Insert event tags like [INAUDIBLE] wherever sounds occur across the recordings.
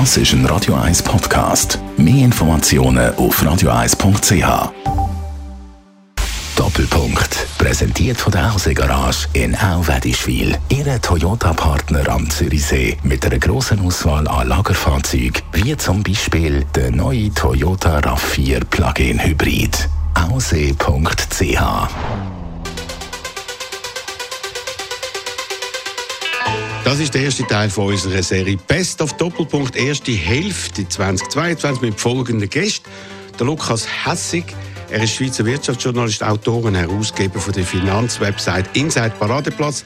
Das ist ein Radio 1 Podcast. Mehr Informationen auf radio1.ch. Doppelpunkt. Präsentiert von der Hause Garage in Auwedischwil. Ihre Toyota-Partner am Zürichsee mit einer grossen Auswahl an Lagerfahrzeugen, wie zum Beispiel der neue Toyota RAV4 Plug-in Hybrid. Aussee.ch Das ist der erste Teil von unserer Serie Best of Doppelpunkt, erste Hälfte 2022 mit folgenden Gästen. Der Lukas Hessig, er ist Schweizer Wirtschaftsjournalist, Autor und Herausgeber von der Finanzwebsite Inside Paradeplatz.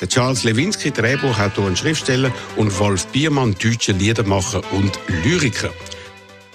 Der Charles Lewinsky, Drehbuchautor und Schriftsteller und Wolf Biermann, deutscher Liedermacher und Lyriker.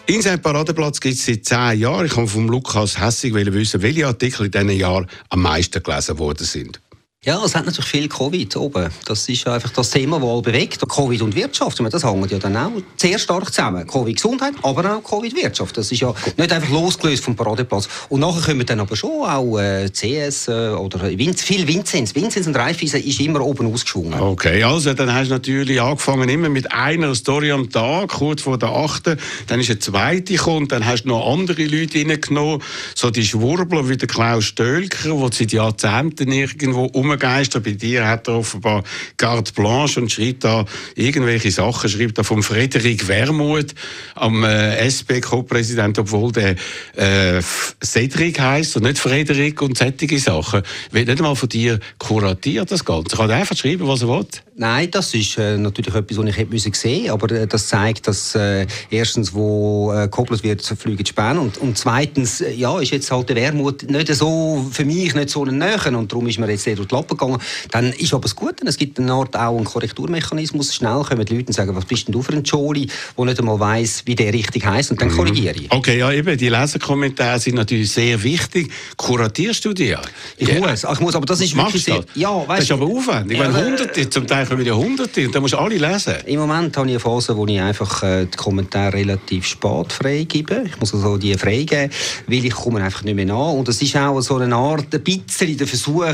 Inside Paradeplatz gibt es seit zehn Jahren. Ich kann von Lukas Hessig wissen, welche Artikel in diesen Jahren am meisten gelesen worden sind. Ja, es hat natürlich viel Covid oben. Das ist einfach das Thema, das alle bewegt. Covid und Wirtschaft, das hängt ja dann auch sehr stark zusammen. Covid-Gesundheit, aber auch Covid-Wirtschaft. Das ist ja nicht einfach losgelöst vom Paradeplatz. Und nachher kommen dann aber schon auch äh, CS äh, oder Vinz, viel Vinzenz. Vinzenz und Raiffeisen ist immer oben ausgeschwungen. Okay, also dann hast du natürlich angefangen immer mit einer Story am Tag, kurz vor der achten. Dann ist eine zweite gekommen, dann hast du noch andere Leute reingenommen, so die Schwurbler wie der Klaus Stölker, der seit Jahrzehnten irgendwo um Geistern. Bei dir hat er offenbar carte blanche und schreibt da irgendwelche Sachen, schreibt da vom Frederik Wermuth, am äh, SP-Co-Präsident, obwohl der äh, Cedric heisst und nicht Frederik und solche Sachen. Wird nicht einmal von dir kuratiert, das Ganze. Kann er einfach schreiben, was er will? Nein, das ist äh, natürlich etwas, was ich hätte müssen sehen aber äh, das zeigt, dass äh, erstens, wo äh, gekoppelt wird, fliegen die Späne und, und zweitens, äh, ja, ist jetzt halt der Wermut nicht so, für mich nicht so ein Nähen und darum ist mir jetzt sehr durch die Lappen gegangen. Dann ist aber das Gute, es gibt eine Art auch einen Korrekturmechanismus. Schnell kommen die Leute und sagen, was bist denn du für ein Joli, der nicht einmal weiss, wie der richtig heißt und dann mhm. korrigiere ich. Okay, ja eben, die Leserkommentare sind natürlich sehr wichtig. Kuratierst du die? Ich ja. muss, ich muss, aber das ist Machst wirklich sehr, ja, weißt, das ist aber aufwendig. Ja, wenn Hunderte, zum Teil kommen ja Hunderte und dann musst du alle lesen. Im Moment habe ich eine Phase, wo ich einfach äh, die Kommentare relativ spät freigebe. Ich muss also die freigeben, weil ich komme einfach nicht mehr nach. Und es ist auch so eine Art, ein bisschen der Versuch,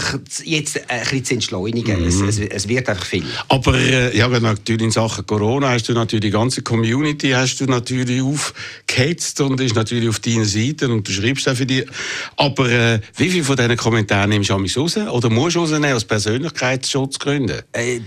jetzt ein bisschen zu entschleunigen. Mhm. Es, es, es, wird einfach viel. Aber äh, ja, natürlich in Sachen Corona hast du natürlich die ganze Community hast du natürlich aufgehetzt und ist natürlich auf deiner Seite und du schreibst auch für die. Aber äh, wie viele von diesen Kommentaren nimmst du raus? Oder musst du rausnehmen aus Persönlichkeitsschutzgründen? Äh,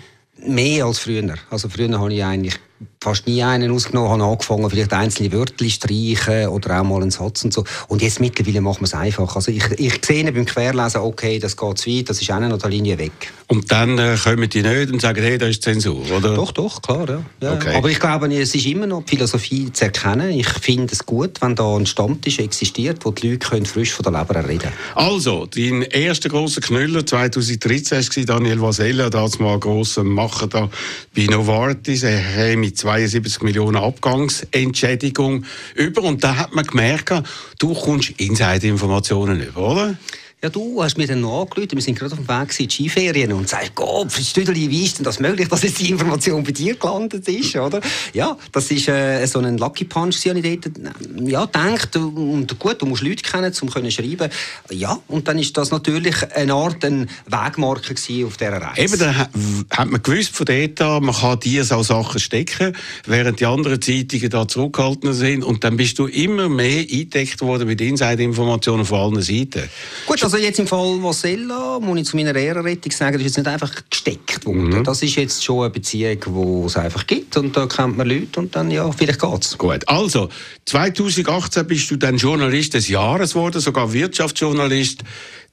mehr als früher. Also früher habe ich eigentlich fast nie einen ausgenommen, habe angefangen, vielleicht einzelne Wörter streichen oder auch mal einen Satz und so. Und jetzt mittlerweile machen wir es einfach. Also ich, ich sehe beim Querlesen, okay, das geht zu weit, das ist auch noch der Linie weg. Und dann äh, kommen die nicht und sagen, hey, das ist Zensur, oder? Doch, doch, klar, ja. ja. Okay. Aber ich glaube, es ist immer noch die Philosophie zu erkennen. Ich finde es gut, wenn da ein Stammtisch existiert, wo die Leute können frisch von der Leber reden können. Also, dein erster grosser Knüller 2013 war Daniel Vasella, damals mal grosser Macher da bei Novartis. Er hat mit 72 Millionen Abgangsentschädigung über. Und da hat man gemerkt, du kommst Inside-Informationen über, oder? Ja, du hast mir dann noch angerufen, wir sind gerade auf dem Weg in die Skiferien und sagst, Gott, Stüdeli, wie ist denn das möglich, dass jetzt die Information bei dir gelandet ist, oder? Ja, das ist äh, so ein Lucky Punch, den ich dort, äh, ja, denkt, und gut, du musst Leute kennen, um zu schreiben. Ja, und dann ist das natürlich eine Art ein Wegmarker auf dieser Reise. Eben, da hat man gewusst von dort an, man kann dir so Sachen stecken, während die anderen Zeitungen da zurückgehalten sind und dann bist du immer mehr eingedeckt worden mit Inside-Informationen von allen Seiten. Gut, also also jetzt im Fall Vasella, muss ich zu meiner Ehrenrettung sagen, das ist jetzt nicht einfach gesteckt worden. Mhm. Das ist jetzt schon eine Beziehung, die es einfach gibt und da kennt man Leute und dann, ja, vielleicht geht's. Gut, also 2018 bist du dann Journalist des Jahres geworden, sogar Wirtschaftsjournalist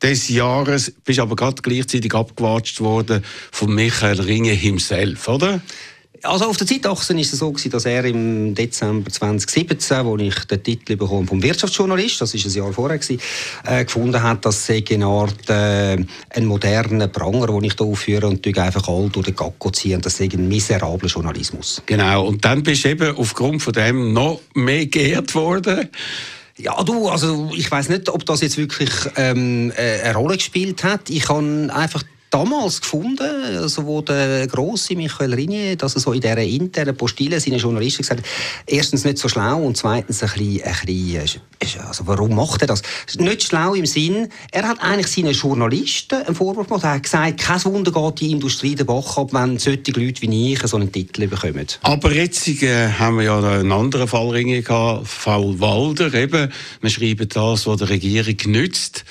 des Jahres, bist aber gerade gleichzeitig abgewatscht worden von Michael Ringe himself, oder? Also auf der Zeitachse war es so, gewesen, dass er im Dezember 2017, wo ich den Titel bekommen vom Wirtschaftsjournalist, das ist ein Jahr vorher gewesen, äh, gefunden hat, dass es eine Art äh, ein moderner Pranger, den ich hier aufführe und einfach all durch den Gacko ziehe. Und das ist ein miserabler Journalismus. Genau. Und dann bist du eben aufgrund von dem noch mehr geehrt worden. Ja, du, also ich weiß nicht, ob das jetzt wirklich ähm, äh, eine Rolle gespielt hat. Ich habe einfach damals gefunden, also wo der grosse Michael Rini, dass er so in dieser internen Postille seinen Journalisten gesagt hat, erstens nicht so schlau und zweitens ein bisschen, ein bisschen äh, also warum macht er das? Nicht schlau im Sinn, er hat eigentlich seinen Journalisten einen Vorwurf gemacht, er hat gesagt, kein Wunder geht die Industrie den Bach ab, wenn solche Leute wie ich so einen Titel bekommen. Aber jetzt äh, haben wir ja einen anderen Fall Ringe gehabt, Fall Walder eben, wir schreiben das, was der Regierung nützt.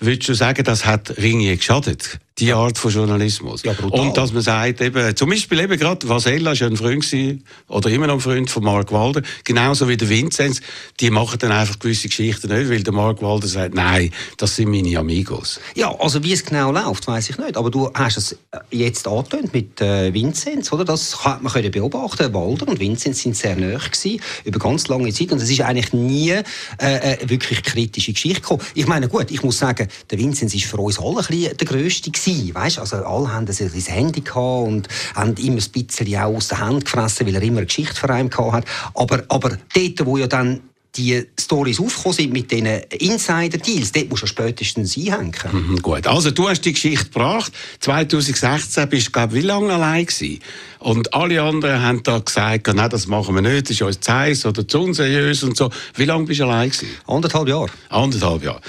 Würdest du sagen, das hat Ringe geschadet? Die Art von Journalismus. Ja, und dass man sagt, eben, zum Beispiel eben gerade, Vasella war ein Freund gewesen, oder immer noch ein Freund von Mark Walder, genauso wie der Vinzenz, die machen dann einfach gewisse Geschichten nicht, weil der Mark Walder sagt, nein, das sind meine Amigos. Ja, also wie es genau läuft, weiß ich nicht, aber du hast es jetzt angetönt mit äh, Vinzenz, oder? Das hat man können beobachten. Walder und Vinzenz sind sehr nahe gewesen, über ganz lange Zeit und es ist eigentlich nie äh, äh, wirklich kritische Geschichte gekommen. Ich meine, gut, ich muss sagen, der Vinzenz ist für uns alle ein bisschen der Größte gewesen, weißt? Also alle haben ein Handy gehabt und haben immer ein bisschen auch aus der Hand gefressen, weil er immer eine Geschichte für einen hat. Aber, aber dort, wo ja dann die Stories aufgekommen sind mit diesen Insider-Deals, dort musst du spätestens einhängen. Mhm, gut, also du hast die Geschichte gebracht. 2016 bist du, glaube wie lange allein gewesen? Und alle anderen haben da gesagt, nein, das machen wir nicht, das ist uns zu heiß oder zu unseriös und so. Wie lange bist du allein gewesen? Anderthalb Jahre. Anderthalb Jahre.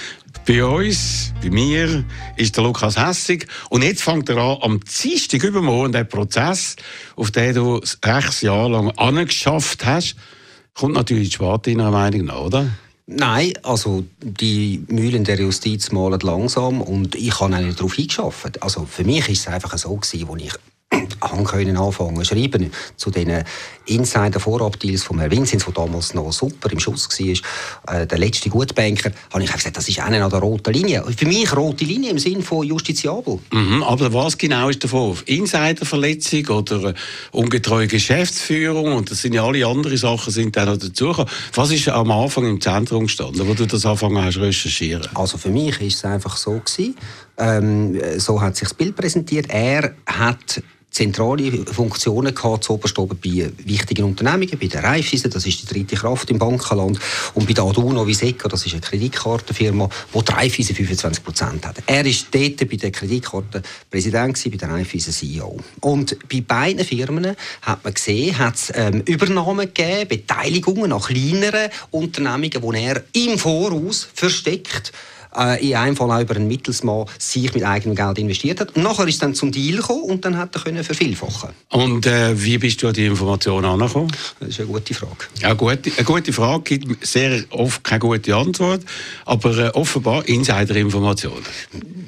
Bei uns, bei mir, ist der Lukas Hessig. Und jetzt fängt er an, am Dienstag übermorgen, der Prozess, auf den du sechs Jahre lang angeschafft hast, kommt natürlich die Sparte in Meinung nach, oder? Nein, also die Mühlen der Justiz malen langsam und ich habe nicht darauf eingeschafft. Also für mich ist es einfach so gewesen, als ich können anfangen schreiben zu den Insider-Vorabdeals von Herrn Vinzenz, der damals noch super im Schuss war, äh, der letzte Gutbanker, habe ich gesagt, das ist eine an der roten Linie. Für mich rote Linie im Sinne von justiziabel. Mhm, aber was genau ist der Vorwurf? Insiderverletzung oder ungetreue Geschäftsführung und das sind ja alle anderen Sachen sind da noch dazugekommen. Was ist am Anfang im Zentrum gestanden, wo du das angefangen hast recherchieren? Also für mich ist es einfach so gewesen, ähm, so hat sich das Bild präsentiert. Er hat zentrale Funktionen gehabt, zuoberst oben bei wichtigen Unternehmungen, bei der Raiffeisen, das ist die dritte Kraft im Bankenland, und bei der Aduno Viseca, das ist eine Kreditkartenfirma, wo die Raiffeisen 25 Prozent hat. Er ist dort bei der Kreditkarte Präsident bei der Raiffeisen CEO. Und bei beiden Firmen hat man gesehen, hat es ähm, Übernahmen gegeben, Beteiligungen an kleineren Unternehmungen, wo er im Voraus versteckt äh, in einem Fall auch über einen Mittelsmann sich mit eigenem Geld investiert hat. Nachher ist dann zum Deal gekommen und dann hat er können vervielfachen. Und äh, wie bist du an die Informationen angekommen? Das ist eine gute Frage. Ja, gute, eine gute Frage gibt sehr oft keine gute Antwort, aber äh, offenbar Insider-Informationen.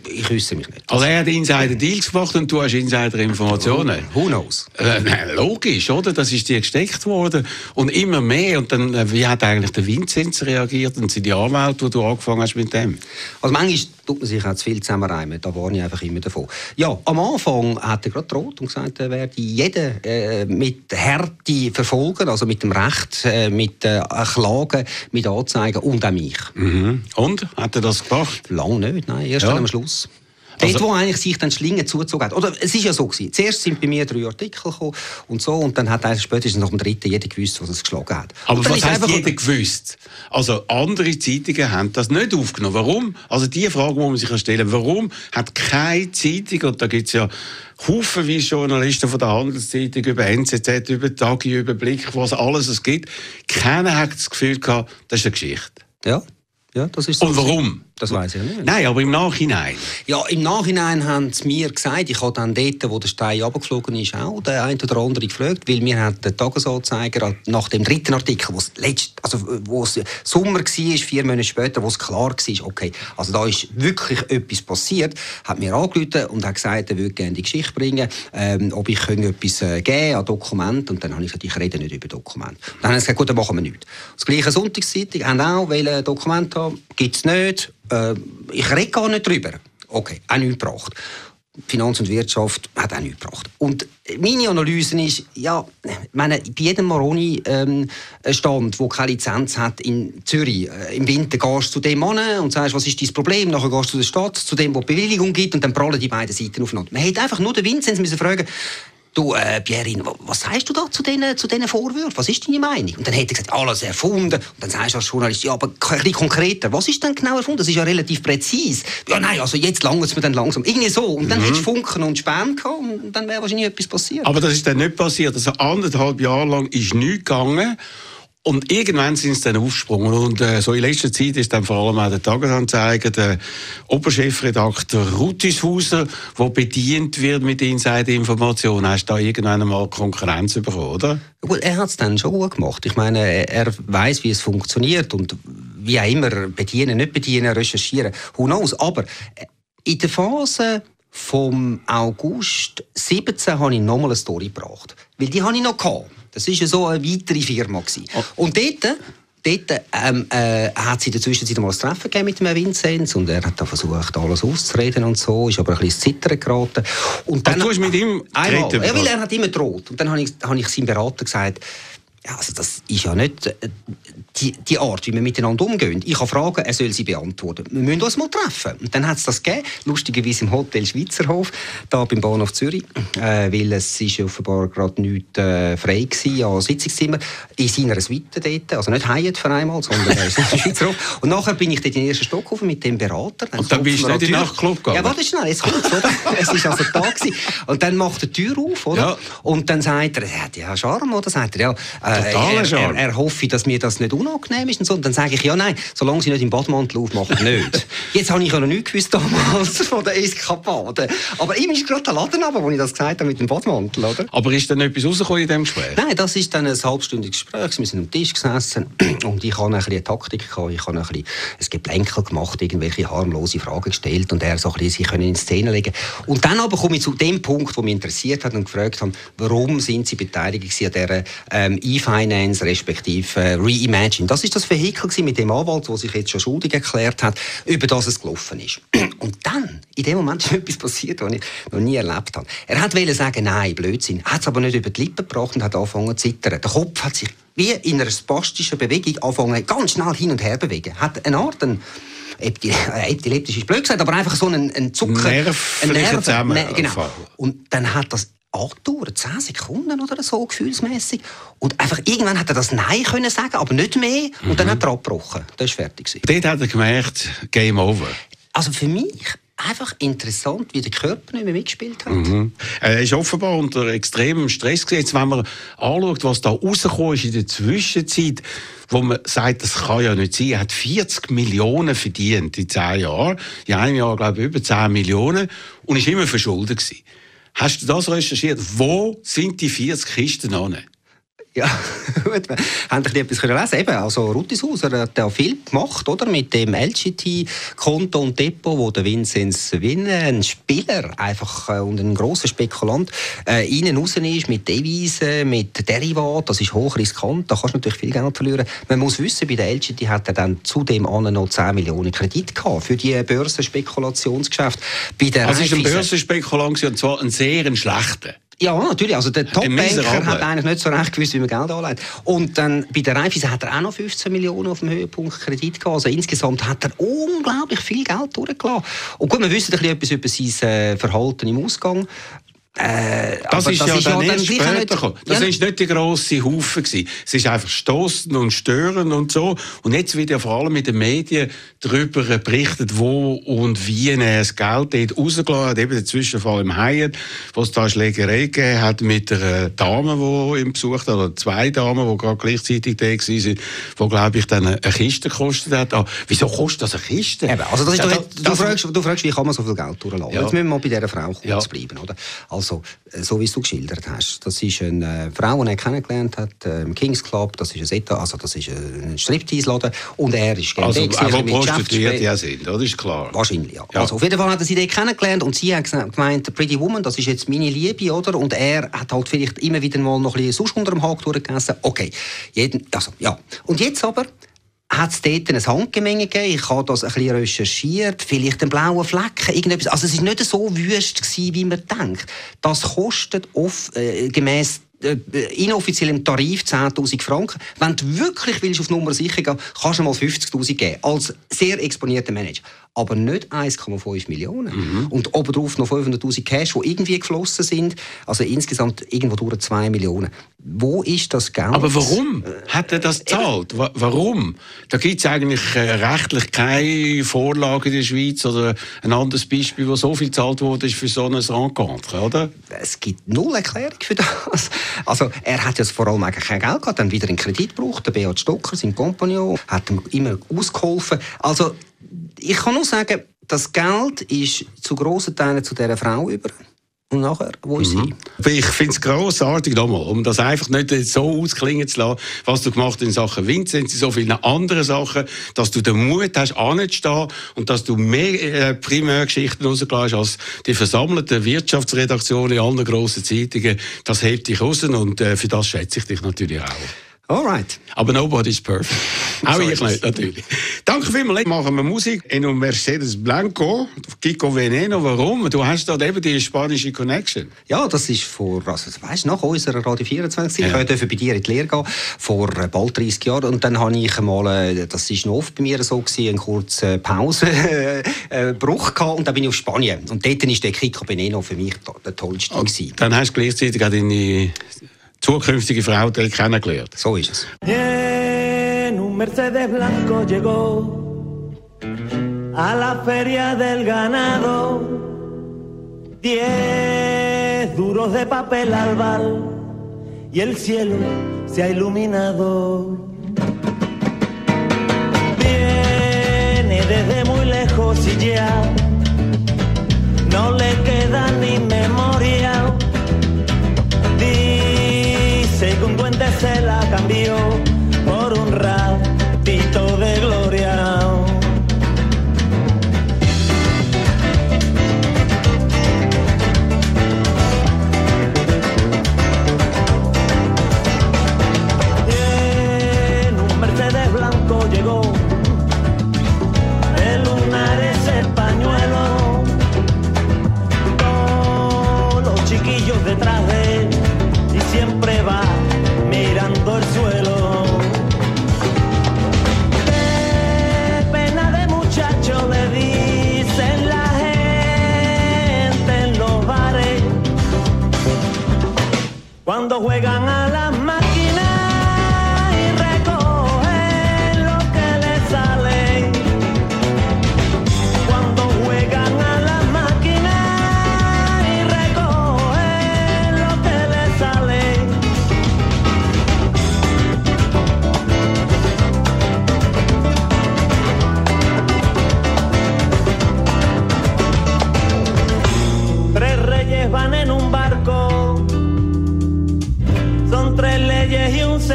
Ich wüsste mich nicht. Also er hat Insider-Deals gemacht und du hast Insider-Informationen. Who knows? Äh, logisch, oder? Das ist dir gesteckt worden und immer mehr. Und dann, äh, wie hat eigentlich der Vinzenz reagiert und sind die Anwälte, wo du angefangen hast mit dem? Also manchmal tut man sich auch zu viel zusammenreimen, da warne ich einfach immer davon. Ja, am Anfang hat er gerade droht und gesagt, er werde jeden äh, mit Härte verfolgen, also mit dem Recht, äh, mit äh, Klagen, mit Anzeigen und auch mich. Mhm. Und? Hat er das gemacht? Lang nicht, nein, erst ja. am Schluss. Dort, also, wo eigentlich sich dann Schlingen zugezogen hat. Oder es ist ja so gewesen. Zuerst sind bei mir drei Artikel gekommen und so und dann hat eigentlich spätestens nach dem dritten jeder gewusst, was es geschlagen hat. Aber was heißt jeder gewusst? Also andere Zeitungen haben das nicht aufgenommen. Warum? Also die Frage muss man sich stellen. Warum hat keine Zeitung, und da gibt es ja haufenweise Journalisten von der Handelszeitung über NZZ, über Tagi, über Blick, was alles es gibt, keiner hat das Gefühl gehabt, das ist eine Geschichte. Ja, ja das ist so. Und warum? Das weiß ich nicht. Nein, aber im Nachhinein? Ja, im Nachhinein haben sie mir gesagt, ich habe dann dort, wo der Stein abgeflogen ist, auch der eine oder andere gefragt, weil mir hat der Tagesanzeiger nach dem dritten Artikel, wo es letzt, also wo es Sommer war, vier Monate später, wo es klar war, okay, also da ist wirklich etwas passiert, hat mir angerufen und hat gesagt, er würde gerne die Geschichte bringen, ähm, ob ich etwas äh, geben an Dokumente und dann habe ich gesagt, ich rede nicht über Dokumente. Dann haben sie gesagt, gut, dann machen wir nichts. Das gleiche Sonntagszeitung haben auch ein Dokument haben, gibt es nicht, äh, ich rede gar nicht drüber. Okay, auch nichts gebracht. Finanz und Wirtschaft hat auch nichts gebracht. Und meine Analyse ist, ja, meine, bei jedem Maroni-Stand, ähm, der keine Lizenz hat in Zürich, äh, im Winter gehst du zu dem Mann und sagst, was ist dein Problem? Nachher gehst du zu der Stadt, zu dem, wo die Bewilligung gibt und dann prallen die beiden Seiten aufeinander. Man hätte einfach nur den Vinzenz müssen du, äh, Pierin, was sagst du da zu diesen, zu diesen Vorwürfen? Was ist deine Meinung? Und dann hat er gesagt, alles erfunden. Und dann sagst du als Journalist, ja, aber ein bisschen konkreter, was ist denn genau erfunden? Das ist ja relativ präzise. Ja, nein, also jetzt langt es mir dann langsam. Irgendwie so. Und dann mhm. hättest du Funken und Späne gehabt und dann wäre wahrscheinlich etwas passiert. Aber das ist dann nicht passiert. Also anderthalb Jahre lang ist nichts gegangen. Und irgendwann sind sie dann aufgesprungen. Und äh, so in letzter Zeit ist dann vor allem auch der Tagesanzeiger, der Oberchefredakteur Rutishauser, der bedient wird mit Insider-Informationen. Hast du da irgendwann einmal Konkurrenz bekommen, oder? Gut, er hat es dann schon gut gemacht. Ich meine, er weiß, wie es funktioniert und wie auch immer, bedienen, nicht bedienen, recherchieren, who knows. Aber äh, in der Phase vom August 17 habe ich nochmal eine Story gebracht. Weil die habe ich noch gehabt. Das war ja so eine weitere Firma. Oh. Und dort dort ähm, äh, hat sie in der Zwischenzeit mal ein Treffen mit dem Vinzenz und er hat da versucht, alles auszureden und so, ist aber ein bisschen ins Zittern geraten. Und dann, Ach, du hast mit ihm einmal, ja, weil er hat immer droht. Und dann habe ich, habe ich seinem Berater gesagt, ja, also das ist ja nicht äh, die, die Art, wie wir miteinander umgehen. Ich habe Fragen, er soll sie beantworten. Wir müssen uns mal treffen. Und dann hat es das gegeben, lustigerweise im Hotel Schweizerhof, da beim Bahnhof Zürich, äh, weil es ist offenbar gerade nichts äh, frei war an Sitzungszimmer, in seiner Suite dort, also nicht Hyatt für einmal, sondern äh, Schweizerhof. Und nachher bin ich dort in den ersten Stock auf mit dem Berater. Dann und dann bist du nicht in den Nachtclub gegangen? Ja, warte schnell, jetzt kommt's, oder? [LAUGHS] es war also da gewesen. Und dann macht er die Tür auf, oder? Ja. Und dann sagt er, hat ja Charme, oder? Sagt er, ja, äh, er, er, er, hoffe, dass mir das nicht unangenehm ist und so. Und dann sage ich, ja, nein, solange sie nicht im Badmantel aufmachen, [LAUGHS] nicht. Jetzt habe ich ja noch nichts gewusst damals [LAUGHS] von der Eskapade. Aber ihm ist gerade der Laden aber, wo ich das gesagt habe mit dem Badmantel, oder? Aber ist dann etwas rausgekommen in diesem Gespräch? Nein, das ist dann ein halbstündiges Gespräch. Wir sind am Tisch gesessen [CLEARS THROAT] und ich habe ein bisschen eine Taktik gehabt. Ich habe ein bisschen ein Geplänkel gemacht, irgendwelche harmlose Fragen gestellt und er so ein bisschen sich in Szene legen Und dann aber komme ich zu dem Punkt, der mich interessiert hat und gefragt habe, warum sind Sie beteiligt an dieser ähm, E-Finance respektive äh, Reimagine? Das ist das Vehikel mit dem Anwalt, der sich jetzt schon schuldig erklärt hat, über das es gelaufen ist. [CLEARS THROAT] Und dann, in dem Moment ist [LAUGHS] etwas passiert, was ich noch nie erlebt habe. Er hat sagen, nein, Blödsinn, hat es aber nicht über die Lippen gebracht und hat angefangen zu zittern. Der Kopf hat sich wie in einer spastischen Bewegung angefangen, ganz schnell hin und her bewegen. Hat eine Art, ein, epileptisch ist blöd gesagt, aber einfach so ein, ein Zucker, Nerv, ein Nerv, ne, genau. Und dann hat das angedauert, 10 Sekunden oder so, gefühlsmäßig. Und einfach irgendwann hat er das Nein können sagen, aber nicht mehr. Und mhm. dann hat er abgebrochen. Das war fertig. Dort hat er gemerkt, Game over. Also für mich einfach interessant, wie der Körper nicht mehr mitgespielt hat. Mhm. Er ist offenbar unter extremem Stress Jetzt, wenn man anschaut, was da rausgekommen ist in der Zwischenzeit, wo man sagt, das kann ja nicht sein. Er hat 40 Millionen verdient in 10 Jahren. In einem Jahr, glaube ich, über 10 Millionen. Und ist immer verschuldet gewesen. Hast du das recherchiert? Wo sind die 40 Kisten an? Ja, [LAUGHS] gut. Wir haben ein etwas lesen Eben, also Rutishauser hat ja viel gemacht, oder? Mit dem LGT-Konto und Depot, wo der Vinzenz Winne, ein Spieler einfach äh, und ein grosser Spekulant, äh, innen raus ist mit Devisen, mit Derivat. Das ist hochriskant. Da kannst du natürlich viel Geld verlieren. Man muss wissen, bei der LGT hat er dann zudem an noch 10 Millionen Kredit gehabt für die Börsenspekulationsgeschäfte. Bei der also ist ein Börsenspekulant und zwar ein sehr schlechter. Ja, natürlich. Also der Top-Banker hat eigentlich nicht so recht gewusst, wie man Geld anlegt. Und dann bei der Raiffeisen hat er auch noch 15 Millionen auf dem Höhepunkt Kredit gehabt. Also insgesamt hat er unglaublich viel Geld durchgelassen. Und gut, wir wissen ein bisschen etwas über sein äh, Verhalten im Ausgang. Äh, das ist das ja ist dann ja erst später nicht, gekommen. Das ja, ist nicht die grosse Haufen gewesen. Es ist einfach stoßend und störend und so. Und jetzt wird ja vor allem mit den Medien darüber berichtet, wo und wie er das Geld dort rausgelassen hat. Eben der Zwischenfall im Hyatt, wo es da Schlägerei gegeben hat mit einer Dame, die ihn besucht hat, oder zwei Damen, die gerade gleichzeitig da waren, die, glaube ich, dann eine Kiste gekostet hat. Ah, wieso kostet das eine Kiste? Eben, also das ist ja, doch, das, du, fragst, du fragst, wie kann man so viel Geld durchlassen? Ja. Jetzt müssen wir mal bei dieser Frau kurz bleiben. Oder? Also, also, äh, so wie du geschildert hast, das ist eine äh, Frau, die er kennengelernt hat äh, im Kings Club, das ist ein also das ist ein Striptease-Laden und er ist gerne Also, auch Prostituierte ja sind, das ist klar. Wahrscheinlich, ja. ja. Also, auf jeden Fall hat er sie dort kennengelernt und sie hat gemeint, Pretty Woman, das ist jetzt meine Liebe, oder? Und er hat halt vielleicht immer wieder mal noch ein bisschen sonst unter dem Haken durchgegessen. Okay, jeden, also, ja. Und jetzt aber hat es dort ein Handgemenge gegeben. Ich habe das ein bisschen recherchiert. Vielleicht einen blauen Flecken, irgendetwas. Also es war nicht so wüst gewesen, wie man denkt. Das kostet oft, äh, gemäss äh, inoffiziellem Tarif 10.000 Franken. Wenn du wirklich willst auf Nummer sicher gehen, kannst du mal 50.000 geben, als sehr exponierter Manager. Aber nicht 1,5 Millionen. Mhm. Und obendrauf noch 500.000 Cash, die irgendwie geflossen sind. Also insgesamt irgendwo durch 2 Millionen. Wo ist das Geld? Aber warum hat er das gezahlt? Warum? Da gibt es eigentlich äh, rechtlich keine Vorlage in der Schweiz oder ein anderes Beispiel, wo so viel gezahlt wurde für so ein Rencontre, oder? Es gibt null Erklärung für das. Also er hat ja vor allem eigentlich kein Geld gehabt, dann wieder einen Kredit gebraucht. Der Beat Stocker, sein Kompagnon, hat ihm immer ausgeholfen. Also ich kann nur sagen, das Geld ist zu grossen Teilen zu dieser Frau über. Und nachher, wo ist mhm. sie? Ich finde es grossartig, nochmal, um das einfach nicht so ausklingen zu lassen, was du gemacht hast in Sachen Vincent, in so vielen anderen Sachen, dass du den Mut hast, anzustehen und dass du mehr äh, Primärgeschichten rausgelassen hast als die versammelte Wirtschaftsredaktion in allen grossen Zeitungen. Das hebt dich raus und äh, für das schätze ich dich natürlich auch. Alright. Aber nobody's perfect. [LAUGHS] Auch ich nicht, natürlich. Danke vielmals. Machen wir Musik in einem Mercedes Blanco, Kiko Veneno. Warum? Du hast dort eben die spanische Connection. Ja, das ist vor, also, weißt, nach unserer Radio 24. Ja. Ich durfte bei dir in die Lehre gehen, vor äh, bald 30 Jahren. Und dann habe ich mal, äh, das ist noch oft bei mir so gewesen, eine kurze Pause, [LAUGHS] äh, gehabt. Und dann bin ich auf Spanien. Und dort war der Kiko Veneno für mich der tollste. Und dann hast du gleichzeitig auch deine zukünftige Frau kennengelernt. So ist es. En un Mercedes blanco llegó a la feria del ganado. Diez duros de papel al bal y el cielo se ha iluminado. Viene desde muy lejos y ya no le queda ni memoria se la cambió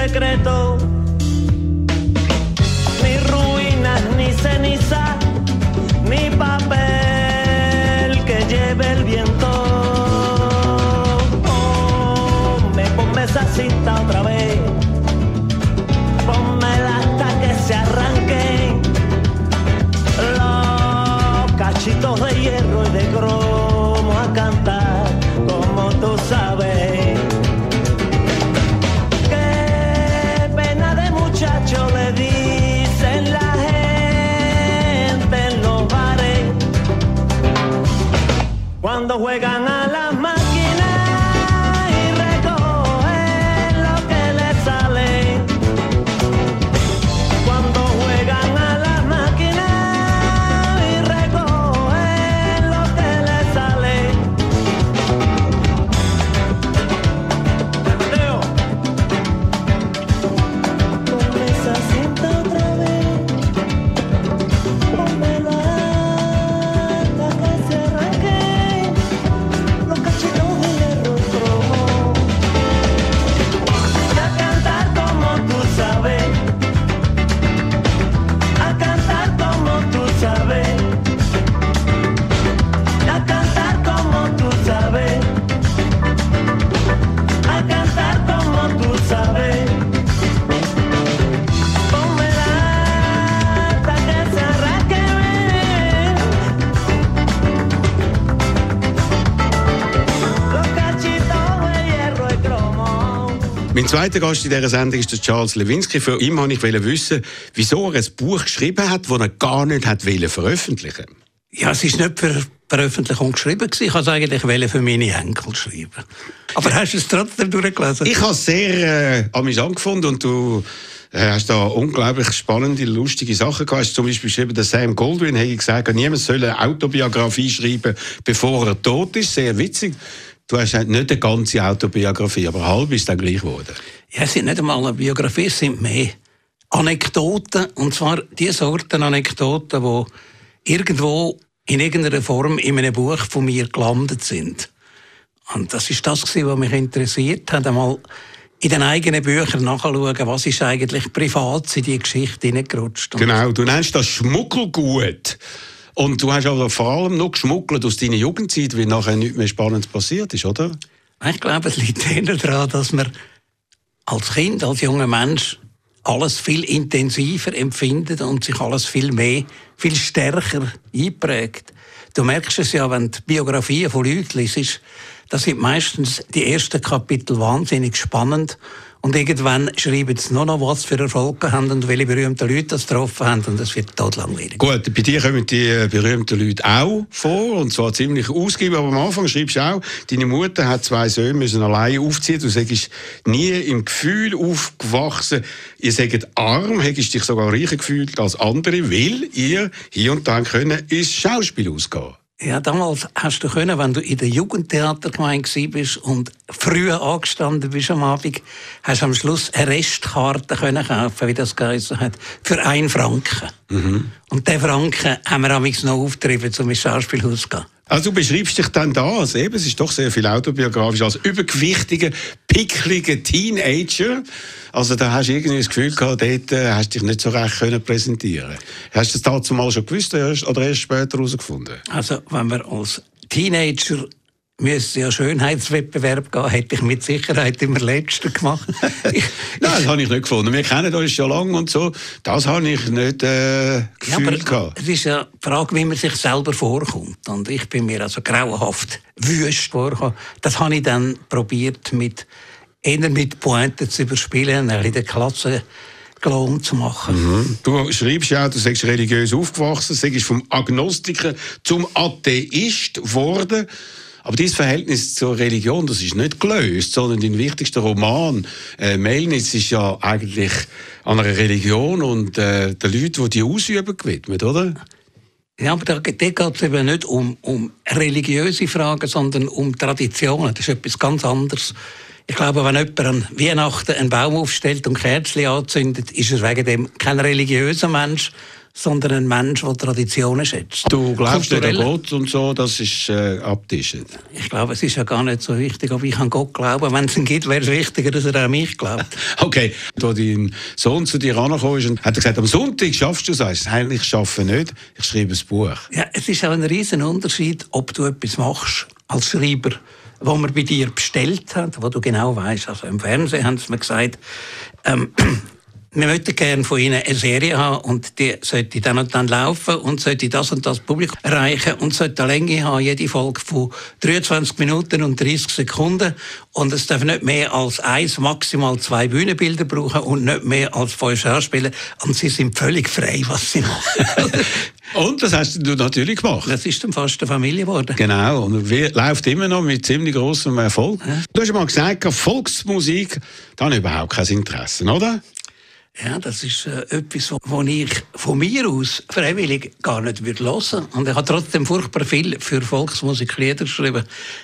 secreto. Mein zweiter Gast in dieser Sendung ist der Charles Lewinsky. Für ihn wollte ich wissen, wieso er ein Buch geschrieben hat, das er gar nicht hat veröffentlichen Ja, es ist nicht für Veröffentlichung geschrieben. Ich wollte es eigentlich für meine Enkel schreiben. Aber hast du es trotzdem durchgelesen? Ich habe es sehr äh, amüsant gefunden und du äh, hast da unglaublich spannende, lustige Sachen gehabt. Hast zum Beispiel geschrieben, der Sam Goldwyn hätte gesagt, niemand soll eine Autobiografie schreiben, bevor er tot ist. Sehr witzig. Du hast nicht eine ganze Autobiografie, aber halb ist dann gleich geworden. Ja, es sind nicht einmal eine Biografie, es sind mehr Anekdoten. Und zwar die Sorten Anekdoten, die irgendwo in irgendeiner Form in einem Buch von mir gelandet sind. Und das ist das, was mich interessiert hat, einmal in den eigenen Büchern nachschauen, was ist eigentlich privat in die Geschichte hineingerutscht. Genau, du nennst das Schmuckelgut. Und du hast aber vor allem noch geschmuggelt aus deiner Jugendzeit, weil nachher nichts mehr Spannendes passiert ist, oder? Ich glaube, es liegt eher daran, dass man als Kind, als junger Mensch alles viel intensiver empfindet und sich alles viel mehr, viel stärker einprägt. Du merkst es ja, wenn du Biografien von Leuten liest, da sind meistens die ersten Kapitel wahnsinnig spannend und irgendwann schreiben sie nur noch, was für Erfolge haben und welche berühmten Leute das getroffen haben. Und das wird total langweilig. Gut, bei dir kommen die äh, berühmten Leute auch vor. Und zwar ziemlich ausgiebig. Aber am Anfang schreibst du auch, deine Mutter hat zwei Söhne müssen allein aufziehen. Du sagst, nie im Gefühl aufgewachsen, ihr seid arm, hättest dich sogar reicher gefühlt als andere, weil ihr hier und da können ins Schauspiel ausgehen. Ja, damals hast du können, wenn du in der Jugendtheatergemeinde bist und früh angestanden bist am Abend, hast du am Schluss eine Restkarte können kaufen, wie das geheißen hat, für einen Franken. Mhm. Und den Franken haben wir amigs noch aufgetrieben, um ins Schauspielhaus zu gehen. Also du beschreibst dich dann da als eben, es ist doch sehr viel autobiografisch, als übergewichtiger, pickliger Teenager. Also da hast du irgendwie das Gefühl gehabt, dort äh, hast du dich nicht so recht können präsentieren Hast du das dazu mal schon gewusst oder erst später herausgefunden? Also wenn wir als Teenager müsste ja Schönheitswettbewerb gehen, hätte ich mit Sicherheit immer Letzter gemacht. [LAUGHS] Nein, das habe ich nicht gefunden. Wir kennen uns schon lange und so. Das habe ich nicht äh, gefühlt. Ja, aber es ist ja die Frage, wie man sich selber vorkommt. Und ich bin mir also grauenhaft wüst vorgekommen. Das habe ich dann probiert mit eher mit Pointen zu überspielen, ein bisschen der Klasse Glauben zu machen. Mhm. Du schreibst ja, du sagst religiös aufgewachsen, sagst vom Agnostiker zum Atheist geworden. Aber dieses Verhältnis zur Religion, das ist nicht gelöst, sondern dein wichtigster Roman, äh, Melnitz, ist ja eigentlich an einer Religion und äh, den Leuten, die die ausüben, gewidmet, oder? Ja, aber da, geht es eben nicht um, um religiöse Fragen, sondern um Traditionen. Das ist etwas ganz anderes. Ich glaube, wenn jemand an Weihnachten einen Baum aufstellt und Kerzen anzündet, ist er wegen dem kein religiöser Mensch, sondern ein Mensch, der Traditionen schätzt. Du glaubst nicht an Gott und so, das ist äh, abtischen. Ich glaube, es ist ja gar nicht so wichtig, ob ich an Gott glaube. Wenn es ihn gibt, wäre es wichtiger, dass er an mich glaubt. [LAUGHS] okay, als dein Sohn zu dir angekommen ist, hat er gesagt, am Sonntag schaffst du es. Nein, ich schaffe nicht, ich schreibe ein Buch. Ja, es ist auch ein riesen Unterschied, ob du etwas machst als Schreiber wo man bei dir bestellt hat, wo du genau weißt. Also im Fernsehen haben sie mir gesagt, ähm, [CLEARS THROAT] wir möchten gerne von Ihnen eine Serie haben und die sollte dann und dann laufen und sollte das und das Publikum erreichen und sollte eine Länge haben, jede Folge von 23 Minuten und 30 Sekunden und es darf nicht mehr als eins, maximal zwei Bühnenbilder brauchen und nicht mehr als fünf Schauspieler und sie sind völlig frei, was sie machen. [LAUGHS] und das hast du natürlich gemacht. Das ist dann fast eine Familie geworden. Genau, und läuft immer noch mit ziemlich großem Erfolg. Ja. Du hast mal gesagt, Volksmusik, da habe ich überhaupt kein Interesse, oder? Ja, das ist äh, etwas, was ich von mir aus freiwillig gar nicht würde hören. Und ich habe trotzdem furchtbar viel für Volksmusiklieder geschrieben.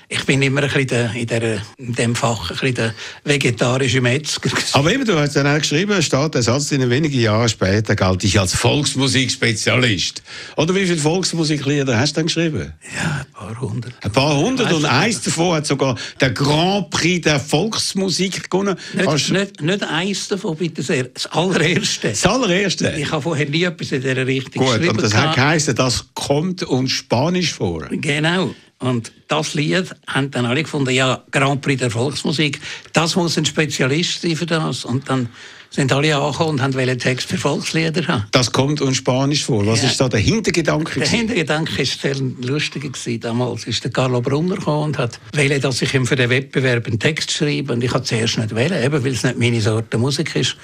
Ich bin immer ein bisschen in, der, in dem Fach ein bisschen der vegetarische Metzger. [LAUGHS] Aber eben, du hast dann auch geschrieben, steht der Satz, in wenigen Jahren später galt ich als Volksmusikspezialist. Oder wie viele Volksmusiklieder hast du dann geschrieben? Ja, ein paar hundert. Ein paar hundert und eins davon hat sogar der Grand Prix der Volksmusik gewonnen. Nicht, nicht, nicht eins davon, bitte sehr. Das allererste. Das allererste? Ich habe vorher nie etwas in dieser Richtung Gut, und das hat geheißen, das kommt uns Spanisch vor. Genau. Und das Lied haben dann alle gefunden, ja, Grand Prix der Volksmusik, das muss ein Spezialist sein für das. Und dann sind alle angekommen und haben einen Text für Volkslieder haben. Das kommt uns Spanisch vor. Was Ja. ist da der Hintergedanke? Der? Hintergedanke war sehr lustig. gewesen. Damals ist der Carlo Brunner gekommen und hat wollte, dass ich ihm für den Wettbewerb einen Text schreibe. Und ich habe zuerst nicht wollen, eben, weil es nicht meine Sorte Musik ist.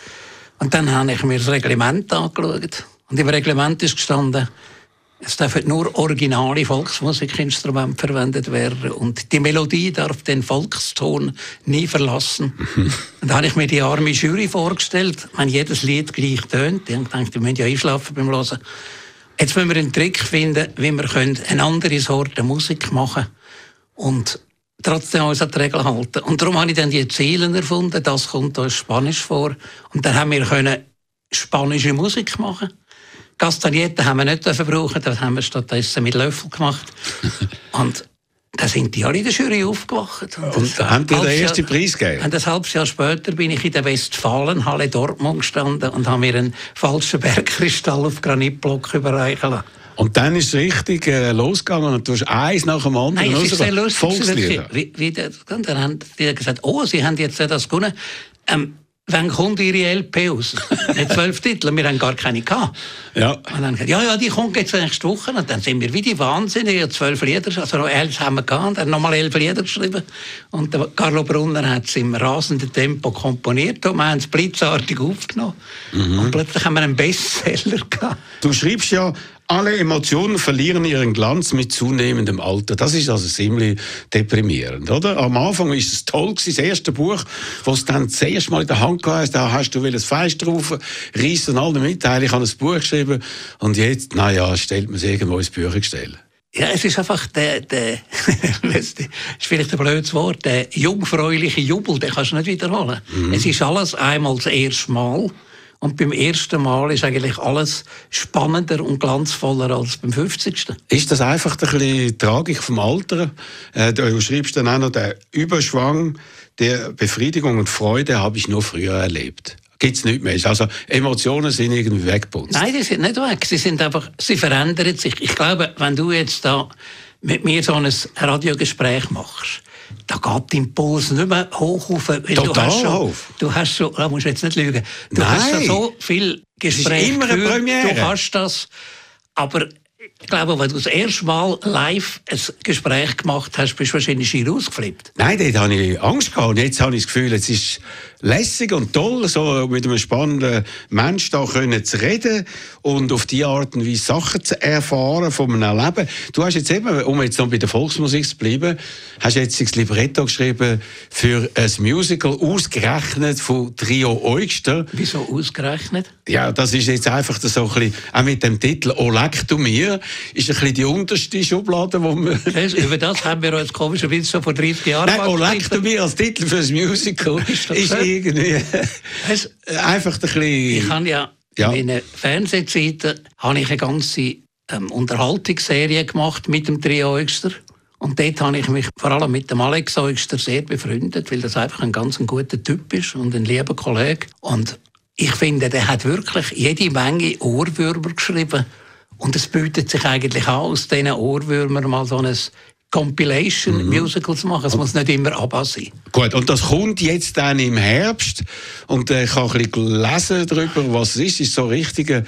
Und dann habe ich mir das Reglement angeschaut. Und im Reglement ist gestanden, es dürfen nur originale Volksmusikinstrumente verwendet werden und die Melodie darf den Volkston nie verlassen. [LAUGHS] und da habe ich mir die arme Jury vorgestellt, wenn jedes Lied gleich tönt. Ich habe gedacht, wir müssen ja einschlafen beim Hören. Jetzt müssen wir einen Trick finden, wie wir können eine andere Sorte Musik machen und trotzdem uns an die Regeln halten. Und darum habe ich dann die Ziele erfunden, das kommt uns Spanisch vor. Und dann haben wir können spanische Musik machen. Castagnetten haben wir nicht dürfen brauchen, das haben wir stattdessen mit Löffel gemacht. [LAUGHS] Und da sind die alle in der Jury aufgewacht. Und ein haben die den ersten Preis gegeben? Und ein halbes Jahr später bin ich in der Westfalenhalle Dortmund gestanden und habe mir einen falschen Bergkristall auf Granitblock überreichen lassen. Und dann ist es richtig äh, losgegangen und du hast eins nach dem anderen Nein, es ist sehr lustig. Volkslieder. Wie, wie der, und dann haben die gesagt, oh, Sie haben jetzt das gewonnen. Ähm, wann kommt Ihre LP raus? Nicht [LAUGHS] zwölf Titel, wir haben gar keine gehabt. Ja. Und dann gesagt, ja, ja, die kommt jetzt nächste Woche. Und dann sind wir wie die Wahnsinnigen, zwölf Lieder, also noch elf haben wir gehabt, und dann nochmal elf Lieder geschrieben. Und der Carlo Brunner hat es im rasenden Tempo komponiert und wir haben es blitzartig aufgenommen. Und plötzlich haben wir einen Bestseller gehabt. Du schreibst ja, alle Emotionen verlieren ihren Glanz mit zunehmendem Alter. Das ist also ziemlich deprimierend, oder? Am Anfang ist es toll gewesen, das erste Buch, was dann das erste Mal in der Hand hast, da hast du ein Fest drauf, reissen alle mitteilen, ich habe ein Buch geschrieben und jetzt, naja, stellt man es irgendwo ins Büchergestell. Ja, es ist einfach der, der [LAUGHS] das ist vielleicht ein blödes Wort, der jungfräuliche Jubel, den kannst du nicht wiederholen. Es ist alles einmal das erste Mal. Und beim ersten Mal ist eigentlich alles spannender und glanzvoller als beim 50. Ist das einfach ein bisschen Tragik vom Alter? Äh, du schreibst dann auch noch, der Überschwang der Befriedigung und Freude habe ich nur früher erlebt. Gibt's nicht mehr. Also Emotionen sind irgendwie weggebunzt. Nein, die sind nicht weg. Sie sind einfach, sie verändern sich. Ich glaube, wenn du jetzt da mit mir so ein Radiogespräch machst, da geht dein Puls nicht mehr hoch auf. Weil du Total hast schon. Du hast schon, da musst du jetzt nicht lügen. Du Nein. hast schon so viel Gespräche immer eine Premiere. Du hast das. Aber ich glaube, wenn du das erste Mal live ein Gespräch gemacht hast, bist du wahrscheinlich schier ausgeflippt. Nein, dort hatte ich Angst gehabt. Und jetzt habe ich das Gefühl, es ist lässig und toll, so mit einem spannenden Mensch da können zu reden und auf die Art und Weise Sachen zu erfahren von einem Leben. Du hast jetzt eben, um jetzt noch bei der Volksmusik zu bleiben, hast jetzt das Libretto geschrieben für ein Musical ausgerechnet von Trio Eugster. Wieso ausgerechnet? Ja, das ist jetzt einfach so ein bisschen, auch mit dem Titel «O leck du mir», ist ein bisschen die unterste Schublade, wo man... [LAUGHS] Du, Über das haben wir uns komischerweise schon vor 30 Jahren Nein, «O leck geschrieben. du mir» als Titel für ein Musical [LAUGHS] Ist das? Irgendwie du, einfach ein bisschen... Ich habe ja, Ja. in meinen Fernsehzeiten habe ich eine ganze ähm, Unterhaltungsserie gemacht mit dem Trio Eugster. Und dort habe ich mich vor allem mit dem Alex Eugster sehr befreundet, weil das einfach ein ganz ein guter Typ ist und ein lieber Kollege. Und ich finde, der hat wirklich jede Menge Ohrwürmer geschrieben. Und es bietet sich eigentlich an, aus diesen Ohrwürmern mal so ein Compilation-Musical zu machen. Es muss nicht immer ABBA sein. Gut, und das kommt jetzt dann im Herbst und äh, ich habe ein bisschen gelesen darüber, was es ist. Es ist so richtige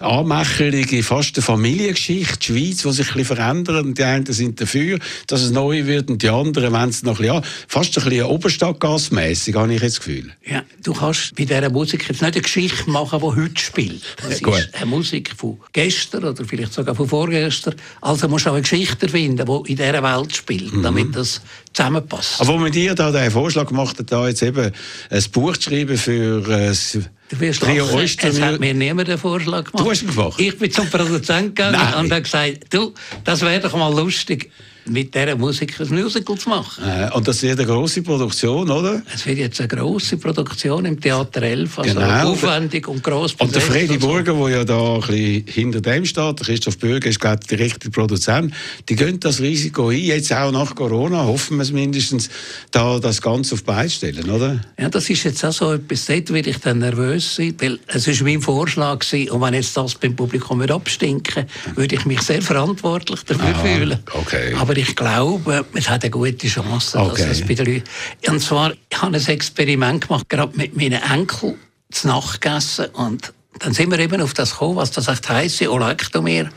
anmächerliche, fast eine Familiengeschichte, die Schweiz, die sich ein bisschen verändert. Und die einen sind dafür, dass es neu wird und die anderen wollen es noch ein bisschen, ja, fast ein bisschen Oberstadtgasmässig, habe ich jetzt das Gefühl. Ja, du kannst bei dieser Musik jetzt nicht eine Geschichte machen, die heute spielt. Das Ja, ist eine Musik von gestern oder vielleicht sogar von vorgestern. Also musst du auch eine Geschichte finden, die in dieser Welt spielt, Mhm. damit das zusammenpasst. Aber wo man dir da den Vorschlag gemacht hat, da jetzt eben ein Buch zu schreiben für äh, das Du wirst Trio Oyster... es hat mir niemand den Vorschlag gemacht. Du hast gemacht? Ich bin zum Produzenten gegangen und habe gesagt, du, das wäre doch mal lustig, mit dieser Musik ein Musical zu machen. Äh, und das wird eine grosse Produktion, oder? Es wird jetzt eine grosse Produktion im Theater 11, also Genau. aufwendig und gross Und der Freddy und so. Burger, der ja da ein bisschen hinter dem steht, der Christoph Bürger ist, glaube ich, der richtige Produzent, die gehen das Risiko ein, jetzt auch nach Corona, hoffen wir es mindestens, da das Ganze auf die Beine stellen, oder? Ja, das ist jetzt auch so etwas, dort werde ich dann nervös sein, weil es ist mein Vorschlag gewesen, und wenn jetzt das beim Publikum abstinken, würde ich mich sehr verantwortlich dafür Ah, fühlen. okay. Aber Aber ich glaube, es hat eine gute Chance. dass Okay. es bei den Leuten- Und zwar, ich habe ein Experiment gemacht, gerade mit meinen Enkeln zu Nacht gegessen. Und dann sind wir eben auf das gekommen, was das echt heisst, Olektomir.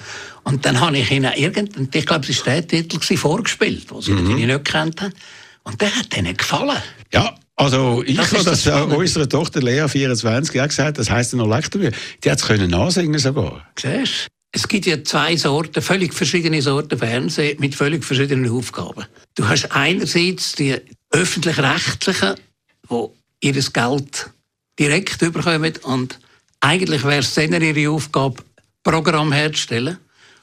Und dann habe ich ihnen irgendeinen, ich glaube, es war der Titel, vorgespielt, den sie Mhm. natürlich nicht gekannt haben. Und der hat ihnen gefallen. Ja, also ich Das habe das, das unserer Tochter Lea, 24, auch gesagt, das heisst noch Lektomir. Die hat es können nachsingen sogar. Siehst? Es gibt ja zwei Sorten, völlig verschiedene Sorten Fernsehen mit völlig verschiedenen Aufgaben. Du hast einerseits die öffentlich-rechtlichen, die ihr Geld direkt überkommen und eigentlich wäre es dann ihre Aufgabe, Programm herzustellen.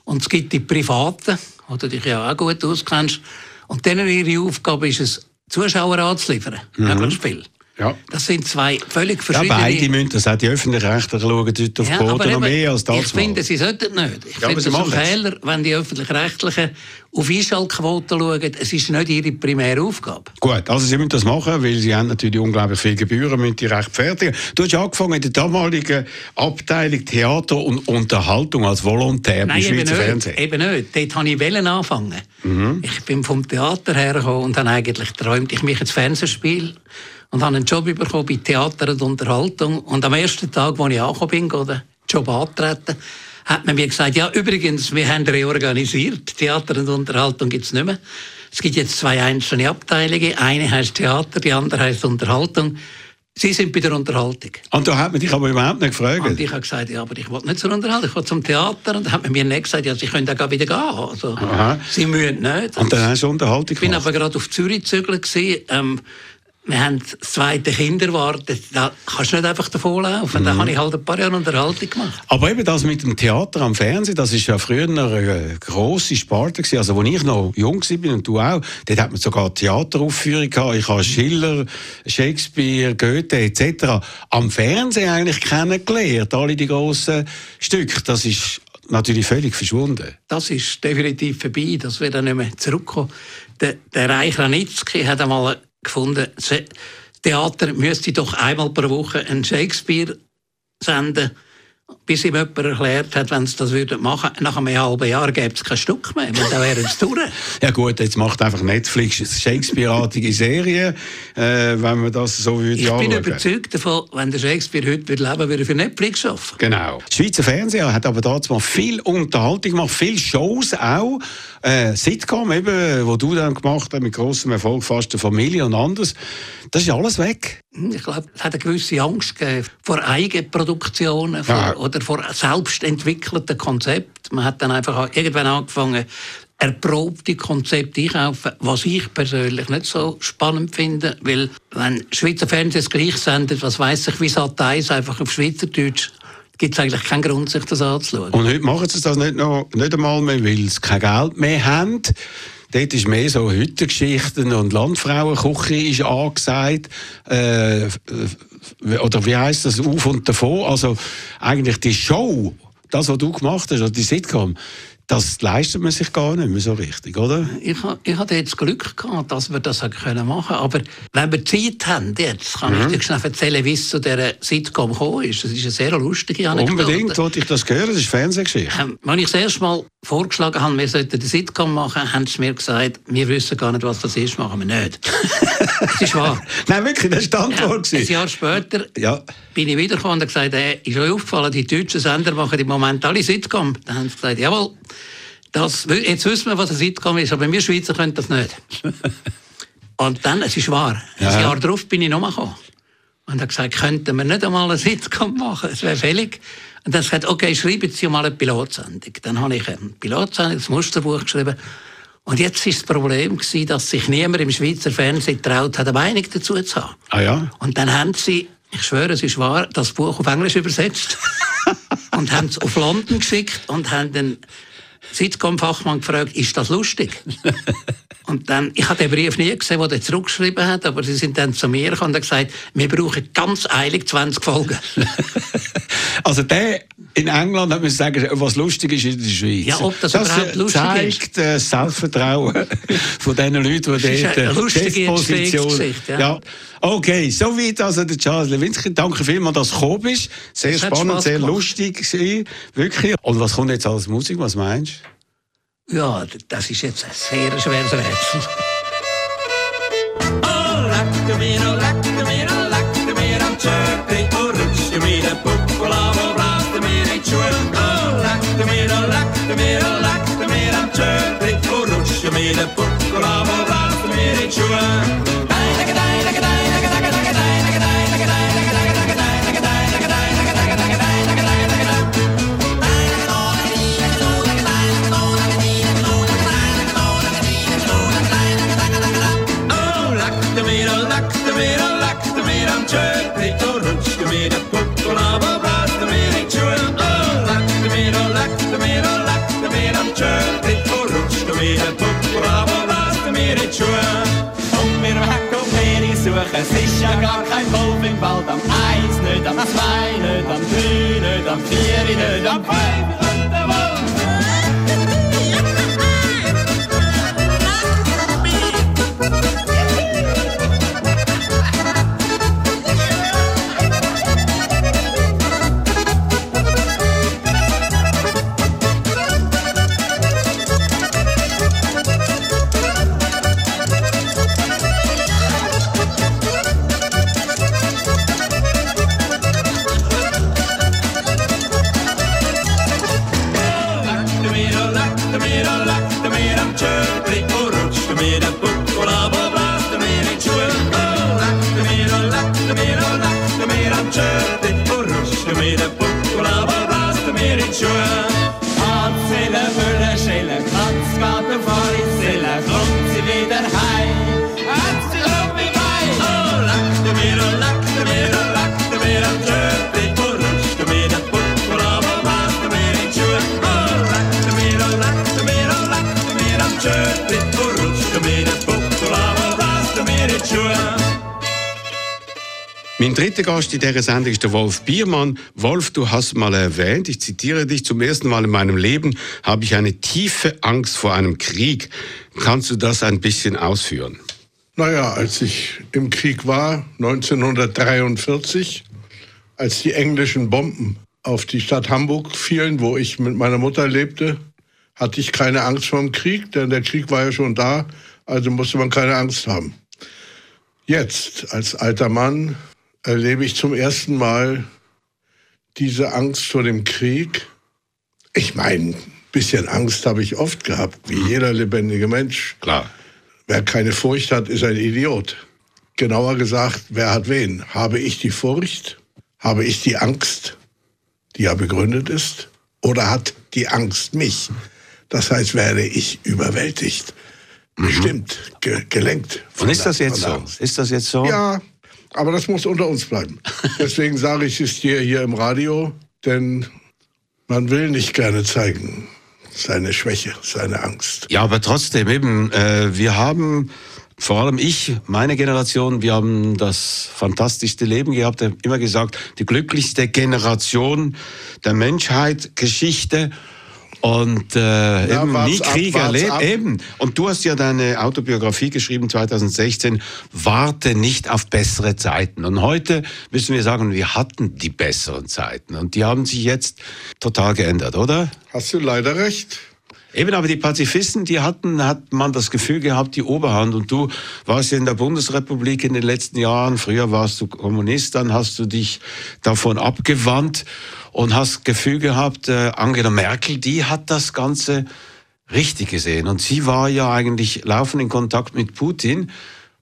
Und es gibt die Privaten, wo du dich ja auch gut auskennst, und denen ihre Aufgabe ist es, Zuschauer anzuliefern, möglichst viel. Ja. Das sind zwei völlig Ja, verschiedene... beide müssen das. Auch die Öffentlich-Rechtlichen schauen dort auf Ja, Quoten aber noch eben, mehr als das Ich finde, sie sollten nicht. Ich Ja, finde es ein. Fehler, wenn die Öffentlich-Rechtlichen auf Einschaltquoten schauen. Es ist nicht ihre primäre Aufgabe. Gut, also Sie müssen das machen, weil Sie haben natürlich unglaublich viele Gebühren, müssen die rechtfertigen. Du hast angefangen in der damaligen Abteilung Theater und Unterhaltung als Volontär beim Nein, eben Schweizer nicht. Fernsehen. eben nicht. Dort wollte ich wollen anfangen. Mhm. Ich bin vom Theater hergekommen und habe eigentlich geträumt, ich mache ein Fernsehspiel und habe einen Job bekommen bei Theater und Unterhaltung. Und am ersten Tag, als ich angekommen bin, den Job antreten, hat man mir gesagt, ja, übrigens, wir haben reorganisiert. Theater und Unterhaltung gibt es nicht mehr. Es gibt jetzt zwei einzelne Abteilungen. Eine heißt Theater, die andere heißt Unterhaltung. Sie sind bei der Unterhaltung. Und da hat man dich aber überhaupt nicht gefragt. Und ich habe gesagt, ja, aber ich will nicht zur Unterhaltung, ich will zum Theater. Und dann hat man mir nicht gesagt, ja, Sie können da wieder gehen. Also, Aha. Sie müssen nicht. Und dann hast du Unterhaltung ich bin aber gerade auf Zürich gezögert. Ähm, wir haben das zweite Kind erwartet. Da kannst du nicht einfach davonlaufen. Mhm. Da habe ich halt ein paar Jahre Unterhaltung gemacht. Aber eben das mit dem Theater am Fernsehen, das ist ja früher eine grosse Sparte gewesen. Also, als ich noch jung war und du auch, dort hat man sogar Theateraufführungen gehabt. Ich habe Schiller, Shakespeare, Goethe etc. am Fernsehen eigentlich kennengelernt. Alle die grossen Stücke. Das ist natürlich völlig verschwunden. Das ist definitiv vorbei. Das wird dann nicht mehr zurückkommen. Der, der Reich Ranitzky hat einmal gefunden, Theater müsste doch einmal pro Woche einen Shakespeare senden, bis ihm jemand erklärt hat, wenn sie das würden machen, nach einem halben Jahr gäbe es kein Stück mehr, weil dann wären sie durch. [LAUGHS] Ja gut, jetzt macht einfach Netflix Shakespeare-artige Serien, äh, wenn man das so würde Ich bin anschauen. überzeugt davon, wenn der Shakespeare heute würde leben würde, er für Netflix arbeiten. Genau. Das Schweizer Fernsehen hat aber dazu mal viel Unterhaltung gemacht, viele Shows auch. Äh, Sitcom eben, wo du dann gemacht hast, mit grossem Erfolg, fast eine Familie und anderes. Das ist alles weg. Ich glaube, es hat eine gewisse Angst gegeben vor Eigenproduktionen vor, Ja. oder vor selbstentwickelten Konzepten. Man hat dann einfach irgendwann angefangen, erprobte Konzepte einkaufen, was ich persönlich nicht so spannend finde, weil wenn Schweizer Fernsehen das gleich sendet, was weiß ich, wie Sat 1 einfach auf Schweizerdeutsch, gibt es eigentlich keinen Grund, sich das anzuschauen. Und heute machen sie das nicht, noch, nicht einmal mehr, weil sie kein Geld mehr haben. Dort ist mehr so Hüttengeschichten und Landfrauenküche ist angesagt. Äh, oder wie heißt das? Auf und davon. Also eigentlich die Show, das, was du gemacht hast, also die Sitcom, das leistet man sich gar nicht mehr so richtig, oder? Ich, ich hatte jetzt Glück gehabt, dass wir das können machen Aber wenn wir Zeit haben, jetzt kann ich dir schnell erzählen, wie es zu dieser Sitcom gekommen ist. Das ist eine sehr lustige Anekdote. Unbedingt wollte ich das hören, das ist Fernsehgeschichte. Ähm, Als ich das erste Mal vorgeschlagen habe, wir sollten eine Sitcom machen, haben sie mir gesagt, wir wissen gar nicht, was das ist, machen wir nicht. [LAUGHS] das ist wahr. Nein, wirklich, das war die Ja, Antwort. ein gewesen. Jahr später Ja. bin ich wiedergekommen und gesagt, hey, ist euch aufgefallen, die deutschen Sender machen im Moment alle Sitcom. Dann haben sie gesagt, jawohl, das, jetzt wissen wir, was ein Sitcom ist, aber wir Schweizer können das nicht. [LAUGHS] und dann, es ist wahr, ein Ja. Jahr darauf bin ich nochmal gekommen. Und habe gesagt, könnten wir nicht einmal ein Sitcom machen, es wäre fällig. Und dann gesagt, okay, schreiben Sie mal eine Pilotsendung. Dann habe ich eine Pilotsendung, das Musterbuch geschrieben. Und jetzt war das Problem, gewesen, dass sich niemand im Schweizer Fernsehen traut hat, eine Meinung dazu zu haben. Ah ja? Und dann haben sie, ich schwöre, es ist wahr, das Buch auf Englisch übersetzt [LAUGHS] und haben es auf London geschickt und haben den Sitcom-Fachmann gefragt, ist das lustig? [LAUGHS] Und dann, ich habe den Brief nie gesehen, den er zurückgeschrieben hat, aber sie sind dann zu mir gekommen und haben gesagt, wir brauchen ganz eilig 20 Folgen. [LAUGHS] Also der in England hat man sagen, was lustig ist in der Schweiz. Ja, ob das überhaupt äh, lustig zeigt äh, das Selbstvertrauen [LAUGHS] von den Leuten, die ist dort äh, lustige Chefposition... Ja. Ja. Okay, soweit also der Charles Lewinsky. Danke vielmals, dass du gekommen bist. Sehr hat spannend, sehr lustig gewesen, wirklich. Und was kommt jetzt als Musik, was meinst du? Ja, das ist jetzt ein sehr schweres Rätsel. sanctuary. Es ist ja gar kein Wolf im. Am Eins, nicht am Zwei, nicht am Drei, nicht am Vier, nicht am Fünf. Gast in dieser Sendung ist der Wolf Biermann. Wolf, du hast mal erwähnt, ich zitiere dich, zum ersten Mal in meinem Leben habe ich eine tiefe Angst vor einem Krieg. Kannst du das ein bisschen ausführen? Naja, als ich im Krieg war, 1943, als die englischen Bomben auf die Stadt Hamburg fielen, wo ich mit meiner Mutter lebte, hatte ich keine Angst vor dem Krieg, denn der Krieg war ja schon da, also musste man keine Angst haben. Jetzt, als alter Mann, erlebe ich zum ersten Mal diese Angst vor dem Krieg. Ich meine, ein bisschen Angst habe ich oft gehabt, wie jeder lebendige Mensch. Klar. Wer keine Furcht hat, ist ein Idiot. Genauer gesagt, wer hat wen? Habe ich die Furcht? Habe ich die Angst, die ja begründet ist? Oder hat die Angst mich? Das heißt, werde ich überwältigt, bestimmt, ge gelenkt. Und ist das jetzt so? Ist das jetzt so? Ja, aber das muss unter uns bleiben. [LAUGHS] Deswegen sage ich es dir hier im Radio, denn man will nicht gerne zeigen seine Schwäche, seine Angst. Ja, aber trotzdem eben, äh, wir haben, vor allem ich, meine Generation, wir haben das fantastischste Leben gehabt, immer gesagt, die glücklichste Generation der Menschheit, Geschichte. Und äh, Ja, eben nie Krieg erlebt. ab. Eben. Und du hast ja deine Autobiografie geschrieben 2016. Warte nicht auf bessere Zeiten. Und heute müssen wir sagen, wir hatten die besseren Zeiten. Und die haben sich jetzt total geändert, oder? Hast du leider recht. Eben, aber die Pazifisten, die hatten, hat man das Gefühl gehabt, die Oberhand. Und du warst ja in der Bundesrepublik in den letzten Jahren. Früher warst du Kommunist, dann hast du dich davon abgewandt und hast Gefühl gehabt, äh, Angela Merkel, die hat das Ganze richtig gesehen. Und sie war ja eigentlich laufend in Kontakt mit Putin.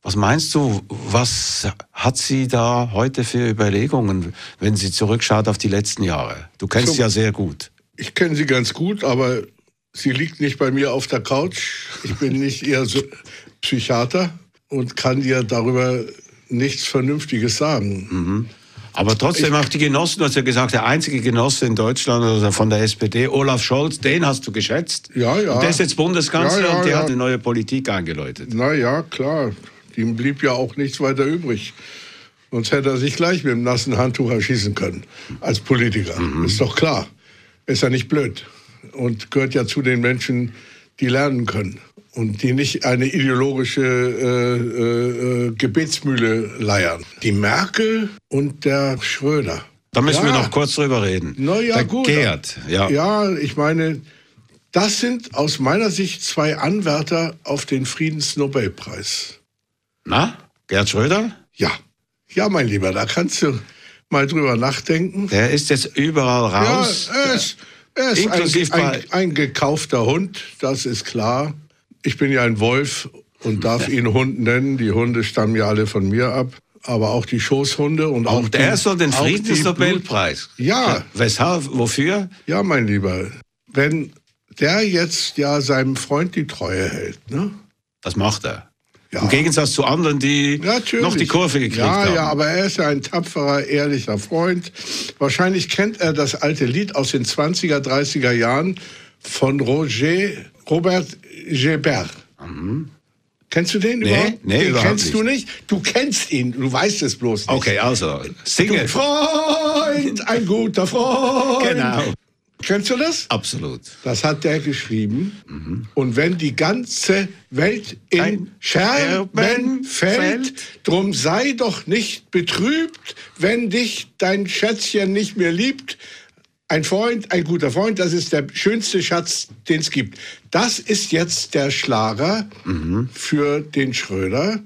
Was meinst du, was hat sie da heute für Überlegungen, wenn sie zurückschaut auf die letzten Jahre? Du kennst So- sie ja sehr gut. Ich kenne sie ganz gut, aber sie liegt nicht bei mir auf der Couch. Ich bin nicht ihr Psychiater und kann ihr darüber nichts Vernünftiges sagen. Aber trotzdem auch die Genossen, du hast ja gesagt, der einzige Genosse in Deutschland also von der SPD, Olaf Scholz, den hast du geschätzt. Ja, ja. Und der ist jetzt Bundeskanzler Ja, ja, und der ja. hat eine neue Politik eingeläutet. Na ja, klar. Ihm blieb ja auch nichts weiter übrig. Sonst hätte er sich gleich mit dem nassen Handtuch erschießen können als Politiker. Ist doch klar. Ist ja nicht blöd. Und gehört ja zu den Menschen, die lernen können. Und die nicht eine ideologische äh, äh, äh, Gebetsmühle leiern. Die Merkel und der Schröder. Da müssen wir Ja. noch kurz drüber reden. Na ja, der gut. Gerd, ja. Ja, ich meine, Das sind aus meiner Sicht zwei Anwärter auf den Friedensnobelpreis. Na, Gerd Schröder? Ja, ja, mein Lieber, da kannst du mal drüber nachdenken. Der ist jetzt überall raus. Ja, ist, er ist ein, ein, ein gekaufter Hund, das ist klar. Ich bin ja ein Wolf und darf ihn Hund nennen. Die Hunde stammen ja alle von mir ab. Aber auch die Schoßhunde und auch Und die, er soll den Friedensnobelpreis. Ja, Weshalb? Wofür? ja, mein Lieber. Wenn der jetzt ja seinem Freund die Treue hält, ne? Das macht er. Ja. Im Gegensatz zu anderen, die Natürlich. noch die Kurve gekriegt ja, haben. Ja, aber er ist ja ein tapferer, ehrlicher Freund. Wahrscheinlich kennt er das alte Lied aus den 20er, 30er Jahren von Roger, Robert Gebert. Kennst du den Nee, überhaupt? nee, den überhaupt kennst du nicht? Du kennst ihn, du weißt es bloß nicht. Okay, also, singe. Du Freund, ein guter Freund. Genau. Kennst du das? Absolut. Das hat der geschrieben. Und wenn die ganze Welt in Ein Scherben Scherben fällt, fällt. drum sei doch nicht betrübt, wenn dich dein Schätzchen nicht mehr liebt. Ein Freund, ein guter Freund, das ist der schönste Schatz, den es gibt. Das ist jetzt der Schlager für den Schröder.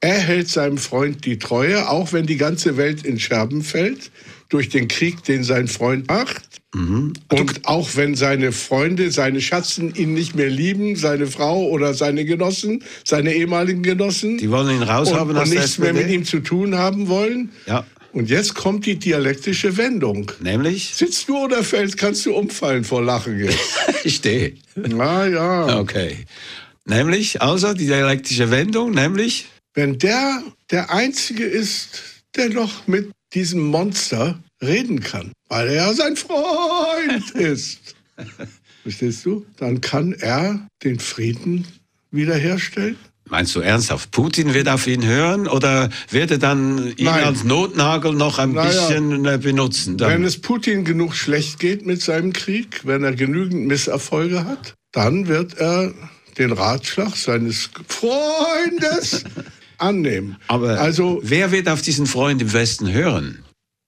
Er hält seinem Freund die Treue, auch wenn die ganze Welt in Scherben fällt, durch den Krieg, den sein Freund macht. Und auch wenn seine Freunde, seine Schatzen ihn nicht mehr lieben, seine Frau oder seine Genossen, seine ehemaligen Genossen, Die wollen ihn raushaben und, und nichts mehr mit ihm zu tun haben wollen. Ja. Und jetzt kommt die dialektische Wendung. Nämlich? Sitzt du oder fällst, kannst du umfallen vor Lachen jetzt. [LAUGHS] Ich stehe. Na ja. Okay. Nämlich, also die dialektische Wendung, nämlich? Wenn der der Einzige ist, der noch mit diesem Monster reden kann, weil er ja sein Freund [LAUGHS] ist. Verstehst du? Dann kann er den Frieden wiederherstellen. Meinst du ernsthaft, Putin wird auf ihn hören oder wird er dann ihn Nein. als Notnagel noch ein Naja. bisschen äh, benutzen? Dann, Wenn es Putin genug schlecht geht mit seinem Krieg, wenn er genügend Misserfolge hat, dann wird er den Ratschlag seines Freundes [LAUGHS] annehmen. aber also wer wird auf diesen Freund im Westen hören?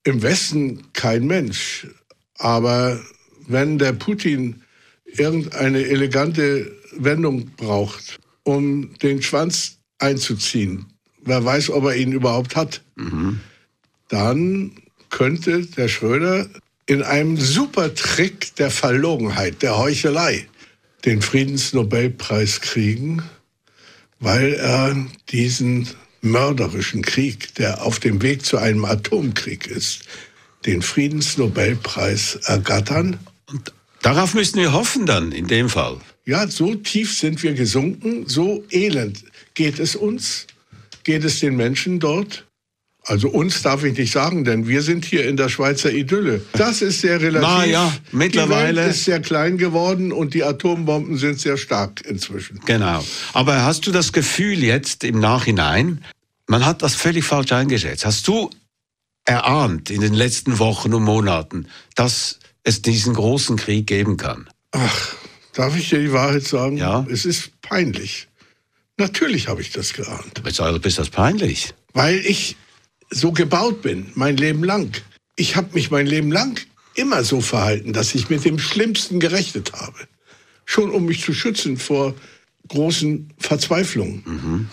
im Westen kein Mensch. Aber wenn der Putin irgendeine elegante Wendung braucht, um den Schwanz einzuziehen, wer weiß, ob er ihn überhaupt hat, dann könnte der Schröder in einem super Trick der Verlogenheit, der Heuchelei, den Friedensnobelpreis kriegen, weil er diesen mörderischen Krieg, der auf dem Weg zu einem Atomkrieg ist, den Friedensnobelpreis ergattern. Darauf müssen wir hoffen dann, in dem Fall. Ja, so tief sind wir gesunken, so elend geht es uns, geht es den Menschen dort. Also uns darf ich nicht sagen, denn wir sind hier in der Schweizer Idylle. Das ist sehr relativ. Na ja, mittlerweile- Die Welt ist sehr klein geworden und die Atombomben sind sehr stark inzwischen. Genau. Aber hast du das Gefühl jetzt im Nachhinein, man hat das völlig falsch eingeschätzt? Hast du erahnt in den letzten Wochen und Monaten, dass es diesen großen Krieg geben kann? Ach, darf ich dir die Wahrheit sagen? Ja. Es ist peinlich. Natürlich habe ich das geahnt. Weshalb ist das peinlich? Weil ich so gebaut bin, mein Leben lang. Ich habe mich mein Leben lang immer so verhalten, dass ich mit dem Schlimmsten gerechnet habe. Schon um mich zu schützen vor großen Verzweiflungen.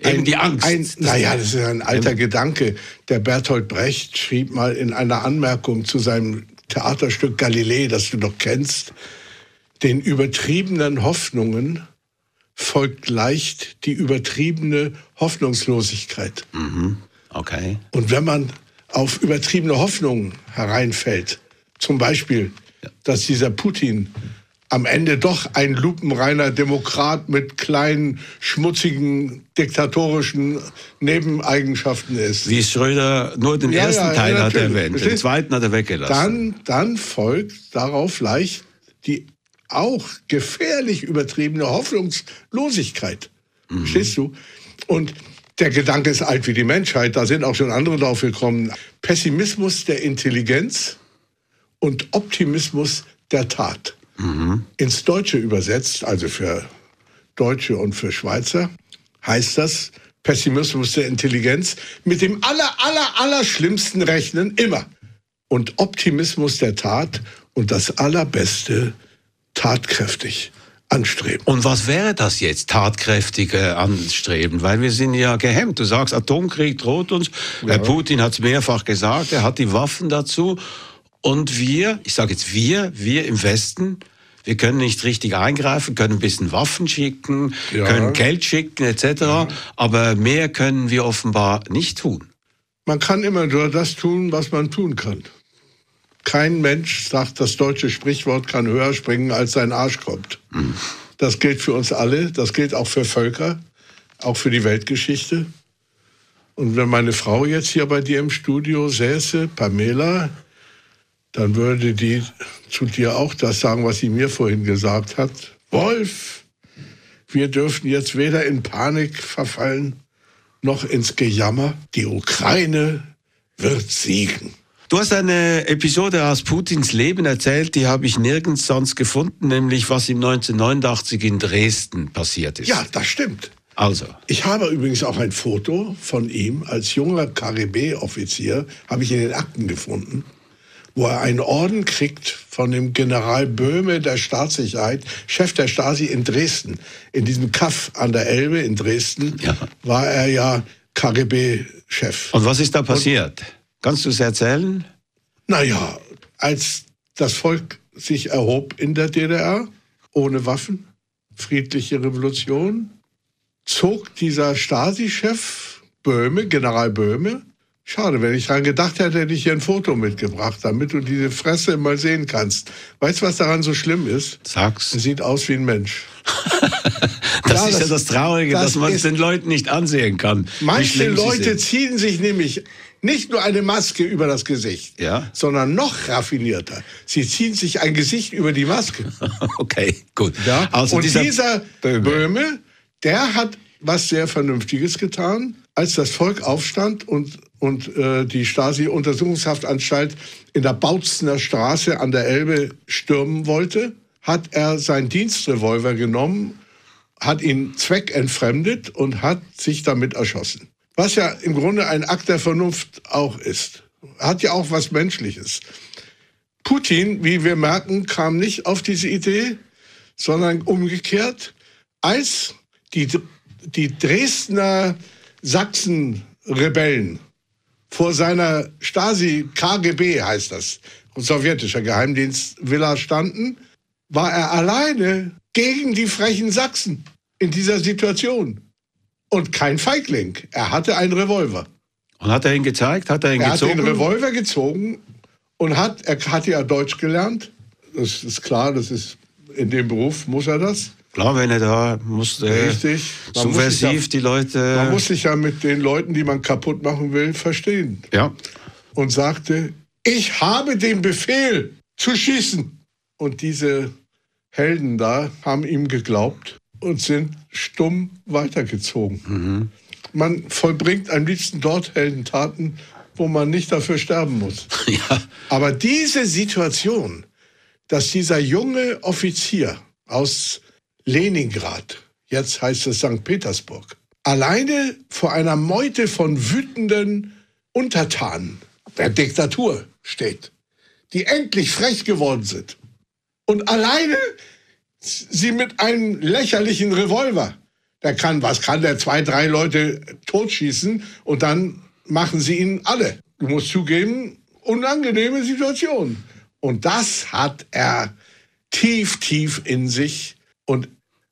Eben die Angst. Ein, naja, das ist ein alter Gedanke. Der Bertolt Brecht schrieb mal in einer Anmerkung zu seinem Theaterstück Galilei, das du doch kennst, den übertriebenen Hoffnungen folgt leicht die übertriebene Hoffnungslosigkeit. Okay. Und wenn man auf übertriebene Hoffnungen hereinfällt, zum Beispiel, dass dieser Putin am Ende doch ein lupenreiner Demokrat mit kleinen, schmutzigen, diktatorischen Nebeneigenschaften ist, Wie Schröder nur den Ja, ersten ja, Teil ja, hat erwähnt, den zweiten hat er weggelassen. dann, dann folgt darauf leicht die auch gefährlich übertriebene Hoffnungslosigkeit. Verstehst du? Und der Gedanke ist alt wie die Menschheit, da sind auch schon andere drauf gekommen. Pessimismus der Intelligenz und Optimismus der Tat. Ins Deutsche übersetzt, also für Deutsche und für Schweizer, heißt das Pessimismus der Intelligenz mit dem aller, aller, aller schlimmsten Rechnen immer. Und Optimismus der Tat und das Allerbeste tatkräftig anstreben. Und was wäre das jetzt, tatkräftige Anstreben? Weil wir sind ja gehemmt. Du sagst, Atomkrieg droht uns. Herr Putin hat es mehrfach gesagt, er hat die Waffen dazu. Und wir, ich sage jetzt wir, wir im Westen, wir können nicht richtig eingreifen, können ein bisschen Waffen schicken, Ja. können Geld schicken etc. Aber mehr können wir offenbar nicht tun. Man kann immer nur das tun, was man tun kann. Kein Mensch, sagt das deutsche Sprichwort, kann höher springen, als sein Arsch kommt. Das gilt für uns alle, das gilt auch für Völker, auch für die Weltgeschichte. Und wenn meine Frau jetzt hier bei dir im Studio säße, Pamela, dann würde die zu dir auch das sagen, was sie mir vorhin gesagt hat. Wolf, wir dürfen jetzt weder in Panik verfallen, noch ins Gejammer. Die Ukraine wird siegen. Du hast eine Episode aus Putins Leben erzählt, die habe ich nirgends sonst gefunden, nämlich was ihm 1989 in Dresden passiert ist. Ja, das stimmt. Also, Ich habe übrigens auch ein Foto von ihm als junger KGB-Offizier, habe ich in den Akten gefunden, wo er einen Orden kriegt von dem General Böhme der Staatssicherheit, Chef der Stasi in Dresden. In diesem Kaff an der Elbe in Dresden Ja. war er ja KGB-Chef. und was ist da passiert? Kannst du es erzählen? Naja, als das Volk sich erhob in der DDR, ohne Waffen, friedliche Revolution, zog dieser Stasi-Chef Böhme, General Böhme, schade, wenn ich dran gedacht hätte, hätte ich hier ein Foto mitgebracht, damit du diese Fresse mal sehen kannst. Weißt du, was daran so schlimm ist? Sag's. Er sieht aus wie ein Mensch. [LAUGHS] Das Ja, ist ja das- das Traurige, das dass man es den Leuten nicht ansehen kann. Manche Leute ziehen sich nämlich nicht nur eine Maske über das Gesicht, Ja. sondern noch raffinierter. Sie ziehen sich ein Gesicht über die Maske. [LAUGHS] Okay, gut. Ja? Also und dieser, dieser, Böhme. Böhme. der hat was sehr Vernünftiges getan, als das Volk aufstand und, und äh, die Stasi-Untersuchungshaftanstalt in der Bautzener Straße an der Elbe stürmen wollte, hat er seinen Dienstrevolver genommen, hat ihn zweckentfremdet und hat sich damit erschossen. Was ja im Grunde ein Akt der Vernunft auch ist. Hat ja auch was Menschliches. Putin, wie wir merken, kam nicht auf diese Idee, sondern umgekehrt, als die, die Dresdner Sachsen-Rebellen vor seiner Stasi, KGB heißt das, sowjetischer Geheimdienst Villa standen, war er alleine gegen die frechen Sachsen in dieser Situation. Und kein Feigling. Er hatte einen Revolver. Und hat er ihn gezeigt? Hat er ihn Er hat gezogen? den Revolver gezogen und hat, er hatte ja Deutsch gelernt. Das ist klar, das ist in dem Beruf muss er das. Klar, wenn er da musste Richtig. Man muss subversiv ja- die Leute. Man muss sich ja mit den Leuten, die man kaputt machen will, verstehen. ja. Und sagte, ich habe den Befehl zu schießen. Und diese Helden da haben ihm geglaubt und sind stumm weitergezogen. Man vollbringt am liebsten dort Heldentaten, wo man nicht dafür sterben muss. [LAUGHS] ja. Aber diese Situation, dass dieser junge Offizier aus Leningrad, jetzt heißt es St. Petersburg, alleine vor einer Meute von wütenden Untertanen der Diktatur steht, die endlich frech geworden sind und alleine sie mit einem lächerlichen Revolver, der kann, was kann der, zwei, drei Leute totschießen und dann machen sie ihn alle. Du musst zugeben, unangenehme Situation. Und das hat er tief, tief in sich. Und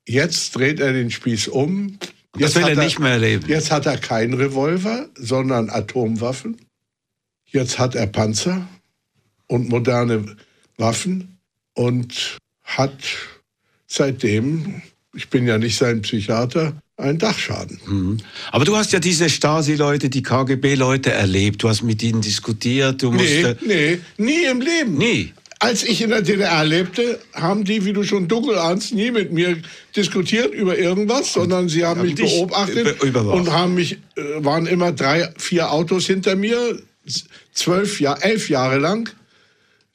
jetzt dreht er den Spieß um. Das Jetzt will hat er nicht mehr erleben. Jetzt hat er keinen Revolver, sondern Atomwaffen. Jetzt hat er Panzer und moderne Waffen und hat seitdem, ich bin ja nicht sein Psychiater, einen Dachschaden. Aber du hast ja diese Stasi-Leute, die KGB-Leute erlebt. Du hast mit ihnen diskutiert. Du Nee, musst. nee, nie im Leben. Nie. Als ich in der DDR lebte, haben die, wie du schon dunkel ahnst, nie mit mir diskutiert über irgendwas, sondern sie haben Haben mich beobachtet überwacht. und haben mich, äh, waren immer drei, vier Autos hinter mir, zwölf, Jahr, elf Jahre lang.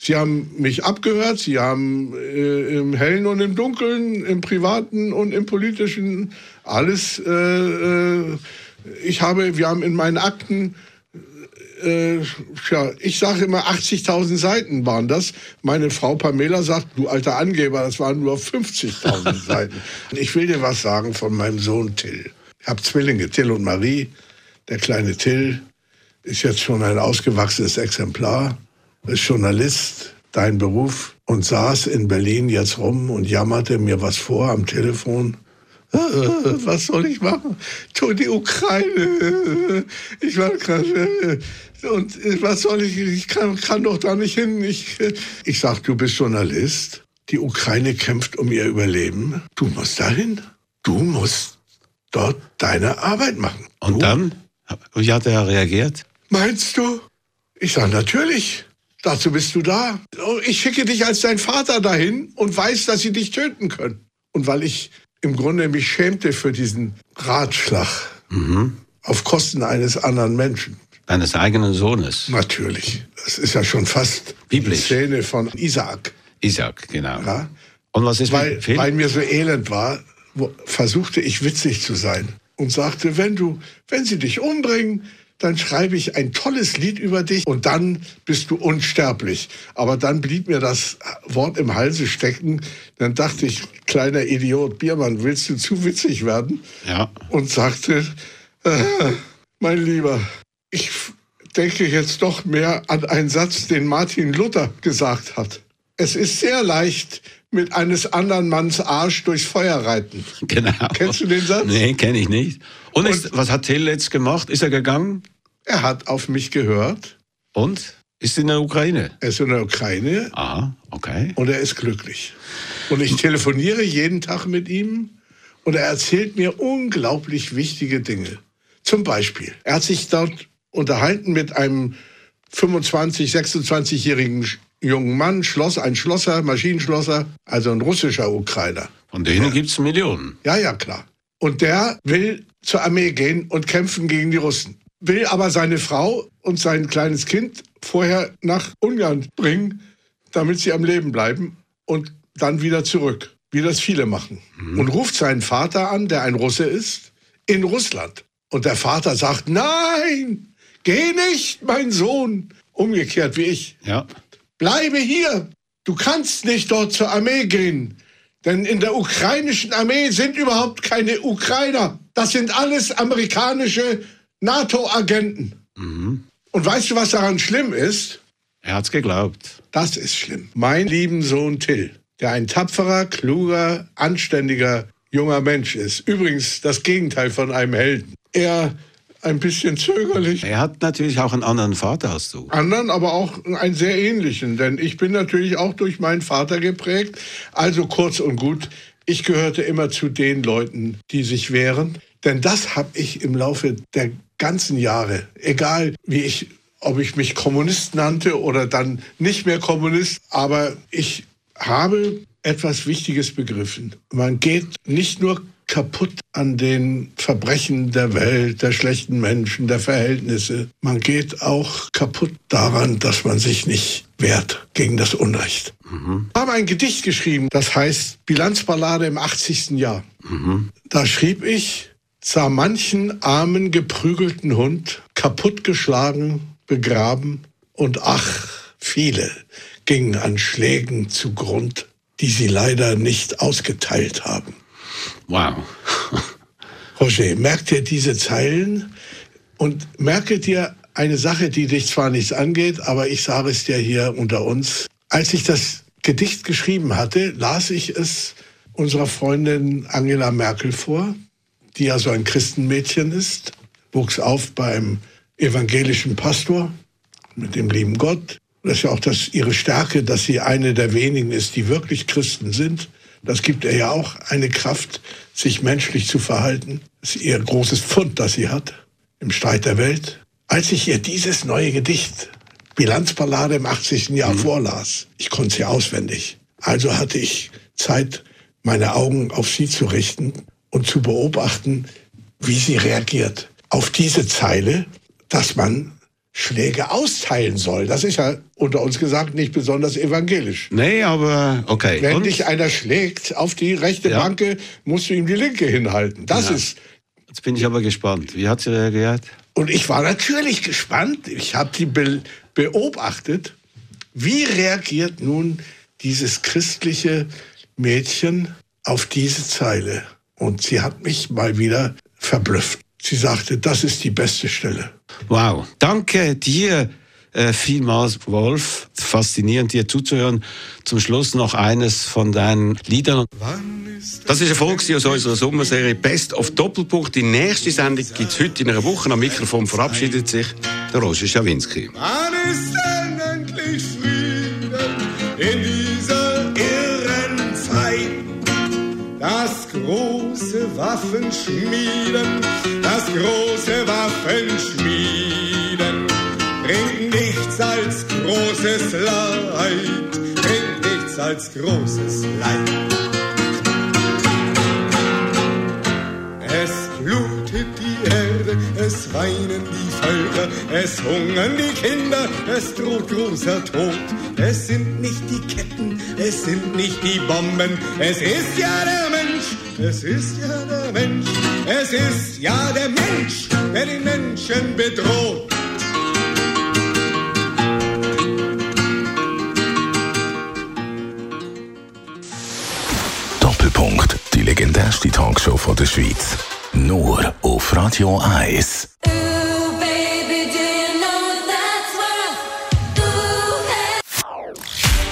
Sie haben mich abgehört, sie haben äh, im Hellen und im Dunkeln, im Privaten und im Politischen alles. Äh, äh, ich habe, wir haben in meinen Akten äh, ja, ich sage immer 80.000 Seiten waren das. Meine Frau Pamela sagt, du alter Angeber, das waren nur 50.000 [LAUGHS] Seiten. Ich will dir was sagen von meinem Sohn Till. Ich habe Zwillinge, Till und Marie. Der kleine Till ist jetzt schon ein ausgewachsenes Exemplar, Journalist, dein Beruf, und saß in Berlin jetzt rum und jammerte mir was vor am Telefon. Äh, Was soll ich machen? Tu die Ukraine. Ich war gerade. Und was soll ich? Ich kann, kann doch da nicht hin. Ich, ich sag, du bist Journalist. Die Ukraine kämpft um ihr Überleben. Du musst dahin. Du musst dort deine Arbeit machen. Und du? dann? Wie hat er reagiert? Meinst du? Ich sage, natürlich. Dazu bist du da. Ich schicke dich als dein Vater dahin und weiß, dass sie dich töten können. Und weil ich im Grunde mich schämte für diesen Ratschlag auf Kosten eines anderen Menschen. Deines eigenen Sohnes. Natürlich. Das ist ja schon fast Biblisch. die Szene von Isaak. Isaac, genau. Ja? Und was ist Weil, mit weil mir so elend war, versuchte ich witzig zu sein und sagte, wenn du, wenn sie dich umbringen, dann schreibe ich ein tolles Lied über dich und dann bist du unsterblich. Aber dann blieb mir das Wort im Halse stecken. Dann dachte ich, kleiner Idiot, Biermann, willst du zu witzig werden? Ja. Und sagte, äh, mein Lieber, ich denke jetzt doch mehr an einen Satz, den Martin Luther gesagt hat. Es ist sehr leicht, mit eines anderen Manns Arsch durchs Feuer reiten. Genau. Kennst du den Satz? Nee, kenne ich nicht. Und, ist, was hat Till jetzt gemacht? Ist er gegangen? Er hat auf mich gehört. Und? Ist in der Ukraine? Er ist in der Ukraine Aha, okay. und er ist glücklich. Und ich telefoniere jeden Tag mit ihm und er erzählt mir unglaublich wichtige Dinge. Zum Beispiel, er hat sich dort unterhalten mit einem 25, 26-jährigen jungen Mann, Schloss, ein Schlosser, Maschinenschlosser, also ein russischer Ukrainer. Von denen gibt's Millionen. Ja, ja, klar. Und der will zur Armee gehen und kämpfen gegen die Russen. Will aber seine Frau und sein kleines Kind vorher nach Ungarn bringen, damit sie am Leben bleiben und dann wieder zurück, wie das viele machen. Und ruft seinen Vater an, der ein Russe ist, in Russland. Und der Vater sagt, nein, geh nicht, mein Sohn. Umgekehrt wie ich. Ja. Bleibe hier. Du kannst nicht dort zur Armee gehen. Denn in der ukrainischen Armee sind überhaupt keine Ukrainer. Das sind alles amerikanische NATO-Agenten. Und weißt du, was daran schlimm ist? Er hat's geglaubt. Das ist schlimm. Mein lieben Sohn Till, der ein tapferer, kluger, anständiger junger Mensch ist. Übrigens das Gegenteil von einem Helden. Er ein bisschen zögerlich, Er hat natürlich auch einen anderen Vater als du. anderen aber auch einen sehr ähnlichen, denn ich bin natürlich auch durch meinen Vater geprägt. Also kurz und gut, ich gehörte immer zu den Leuten, die sich wehren, denn das habe ich im Laufe der ganzen Jahre, egal wie ich, ob ich mich Kommunist nannte oder dann nicht mehr Kommunist, aber ich habe etwas Wichtiges begriffen. Man geht nicht nur kaputt an den Verbrechen der Welt, der schlechten Menschen, der Verhältnisse. Man geht auch kaputt daran, dass man sich nicht wehrt gegen das Unrecht. Ich habe ein Gedicht geschrieben, das heißt Bilanzballade im 80. Jahr. Da schrieb ich, sah manchen armen, geprügelten Hund kaputtgeschlagen, begraben und ach, viele gingen an Schlägen zugrund, die sie leider nicht ausgeteilt haben. Wow. Roger, merk dir diese Zeilen und merke dir eine Sache, die dich zwar nichts angeht, aber ich sage es dir hier unter uns. Als ich das Gedicht geschrieben hatte, las ich es unserer Freundin Angela Merkel vor, die ja so ein Christenmädchen ist, wuchs auf beim evangelischen Pastor mit dem lieben Gott. Das ist ja auch das, ihre Stärke, dass sie eine der wenigen ist, die wirklich Christen sind. Das gibt ihr ja auch eine Kraft, sich menschlich zu verhalten. Das ist ihr großes Pfund, das sie hat im Streit der Welt. Als ich ihr dieses neue Gedicht, Bilanzballade im 80. Jahr vorlas, ich konnte ja auswendig. Also hatte ich Zeit, meine Augen auf sie zu richten und zu beobachten, wie sie reagiert. Auf diese Zeile, dass man Schläge austeilen soll. Das ist ja unter uns gesagt nicht besonders evangelisch. Nee, aber okay. Wenn Und? dich einer schlägt auf die rechte Ja. Banke, musst du ihm die linke hinhalten. Das Ja. ist Jetzt bin ich aber gespannt. Wie hat sie reagiert? Und ich war natürlich gespannt. Ich habe sie be beobachtet. Wie reagiert nun dieses christliche Mädchen auf diese Zeile? Und sie hat mich mal wieder verblüfft. Sie sagte, das ist die beste Stelle. Wow. Danke dir äh, vielmals, Wolf. Faszinierend, dir zuzuhören. Zum Schluss noch eines von deinen Liedern. Das ist ein Erfolg aus unserer Sommerserie Best of Doppelpunkt. Die nächste Sendung gibt es heute in einer Woche. Am Mikrofon verabschiedet sich der Roger Schawinski. Wann ist denn endlich Frieden in dieser Waffenschmieden, das große Waffenschmieden bringt nichts als großes Leid, bringt nichts als großes Leid. Es blutet die Erde, es weinen die Völker, es hungern die Kinder, es droht großer Tod. Es sind nicht die Ketten, es sind nicht die Bomben, es ist ja der Mensch, es ist ja der Mensch, es ist ja der Mensch, der den Menschen bedroht. Doppelpunkt. Die legendärste Talkshow von der Schweiz. Nur auf Radio 1.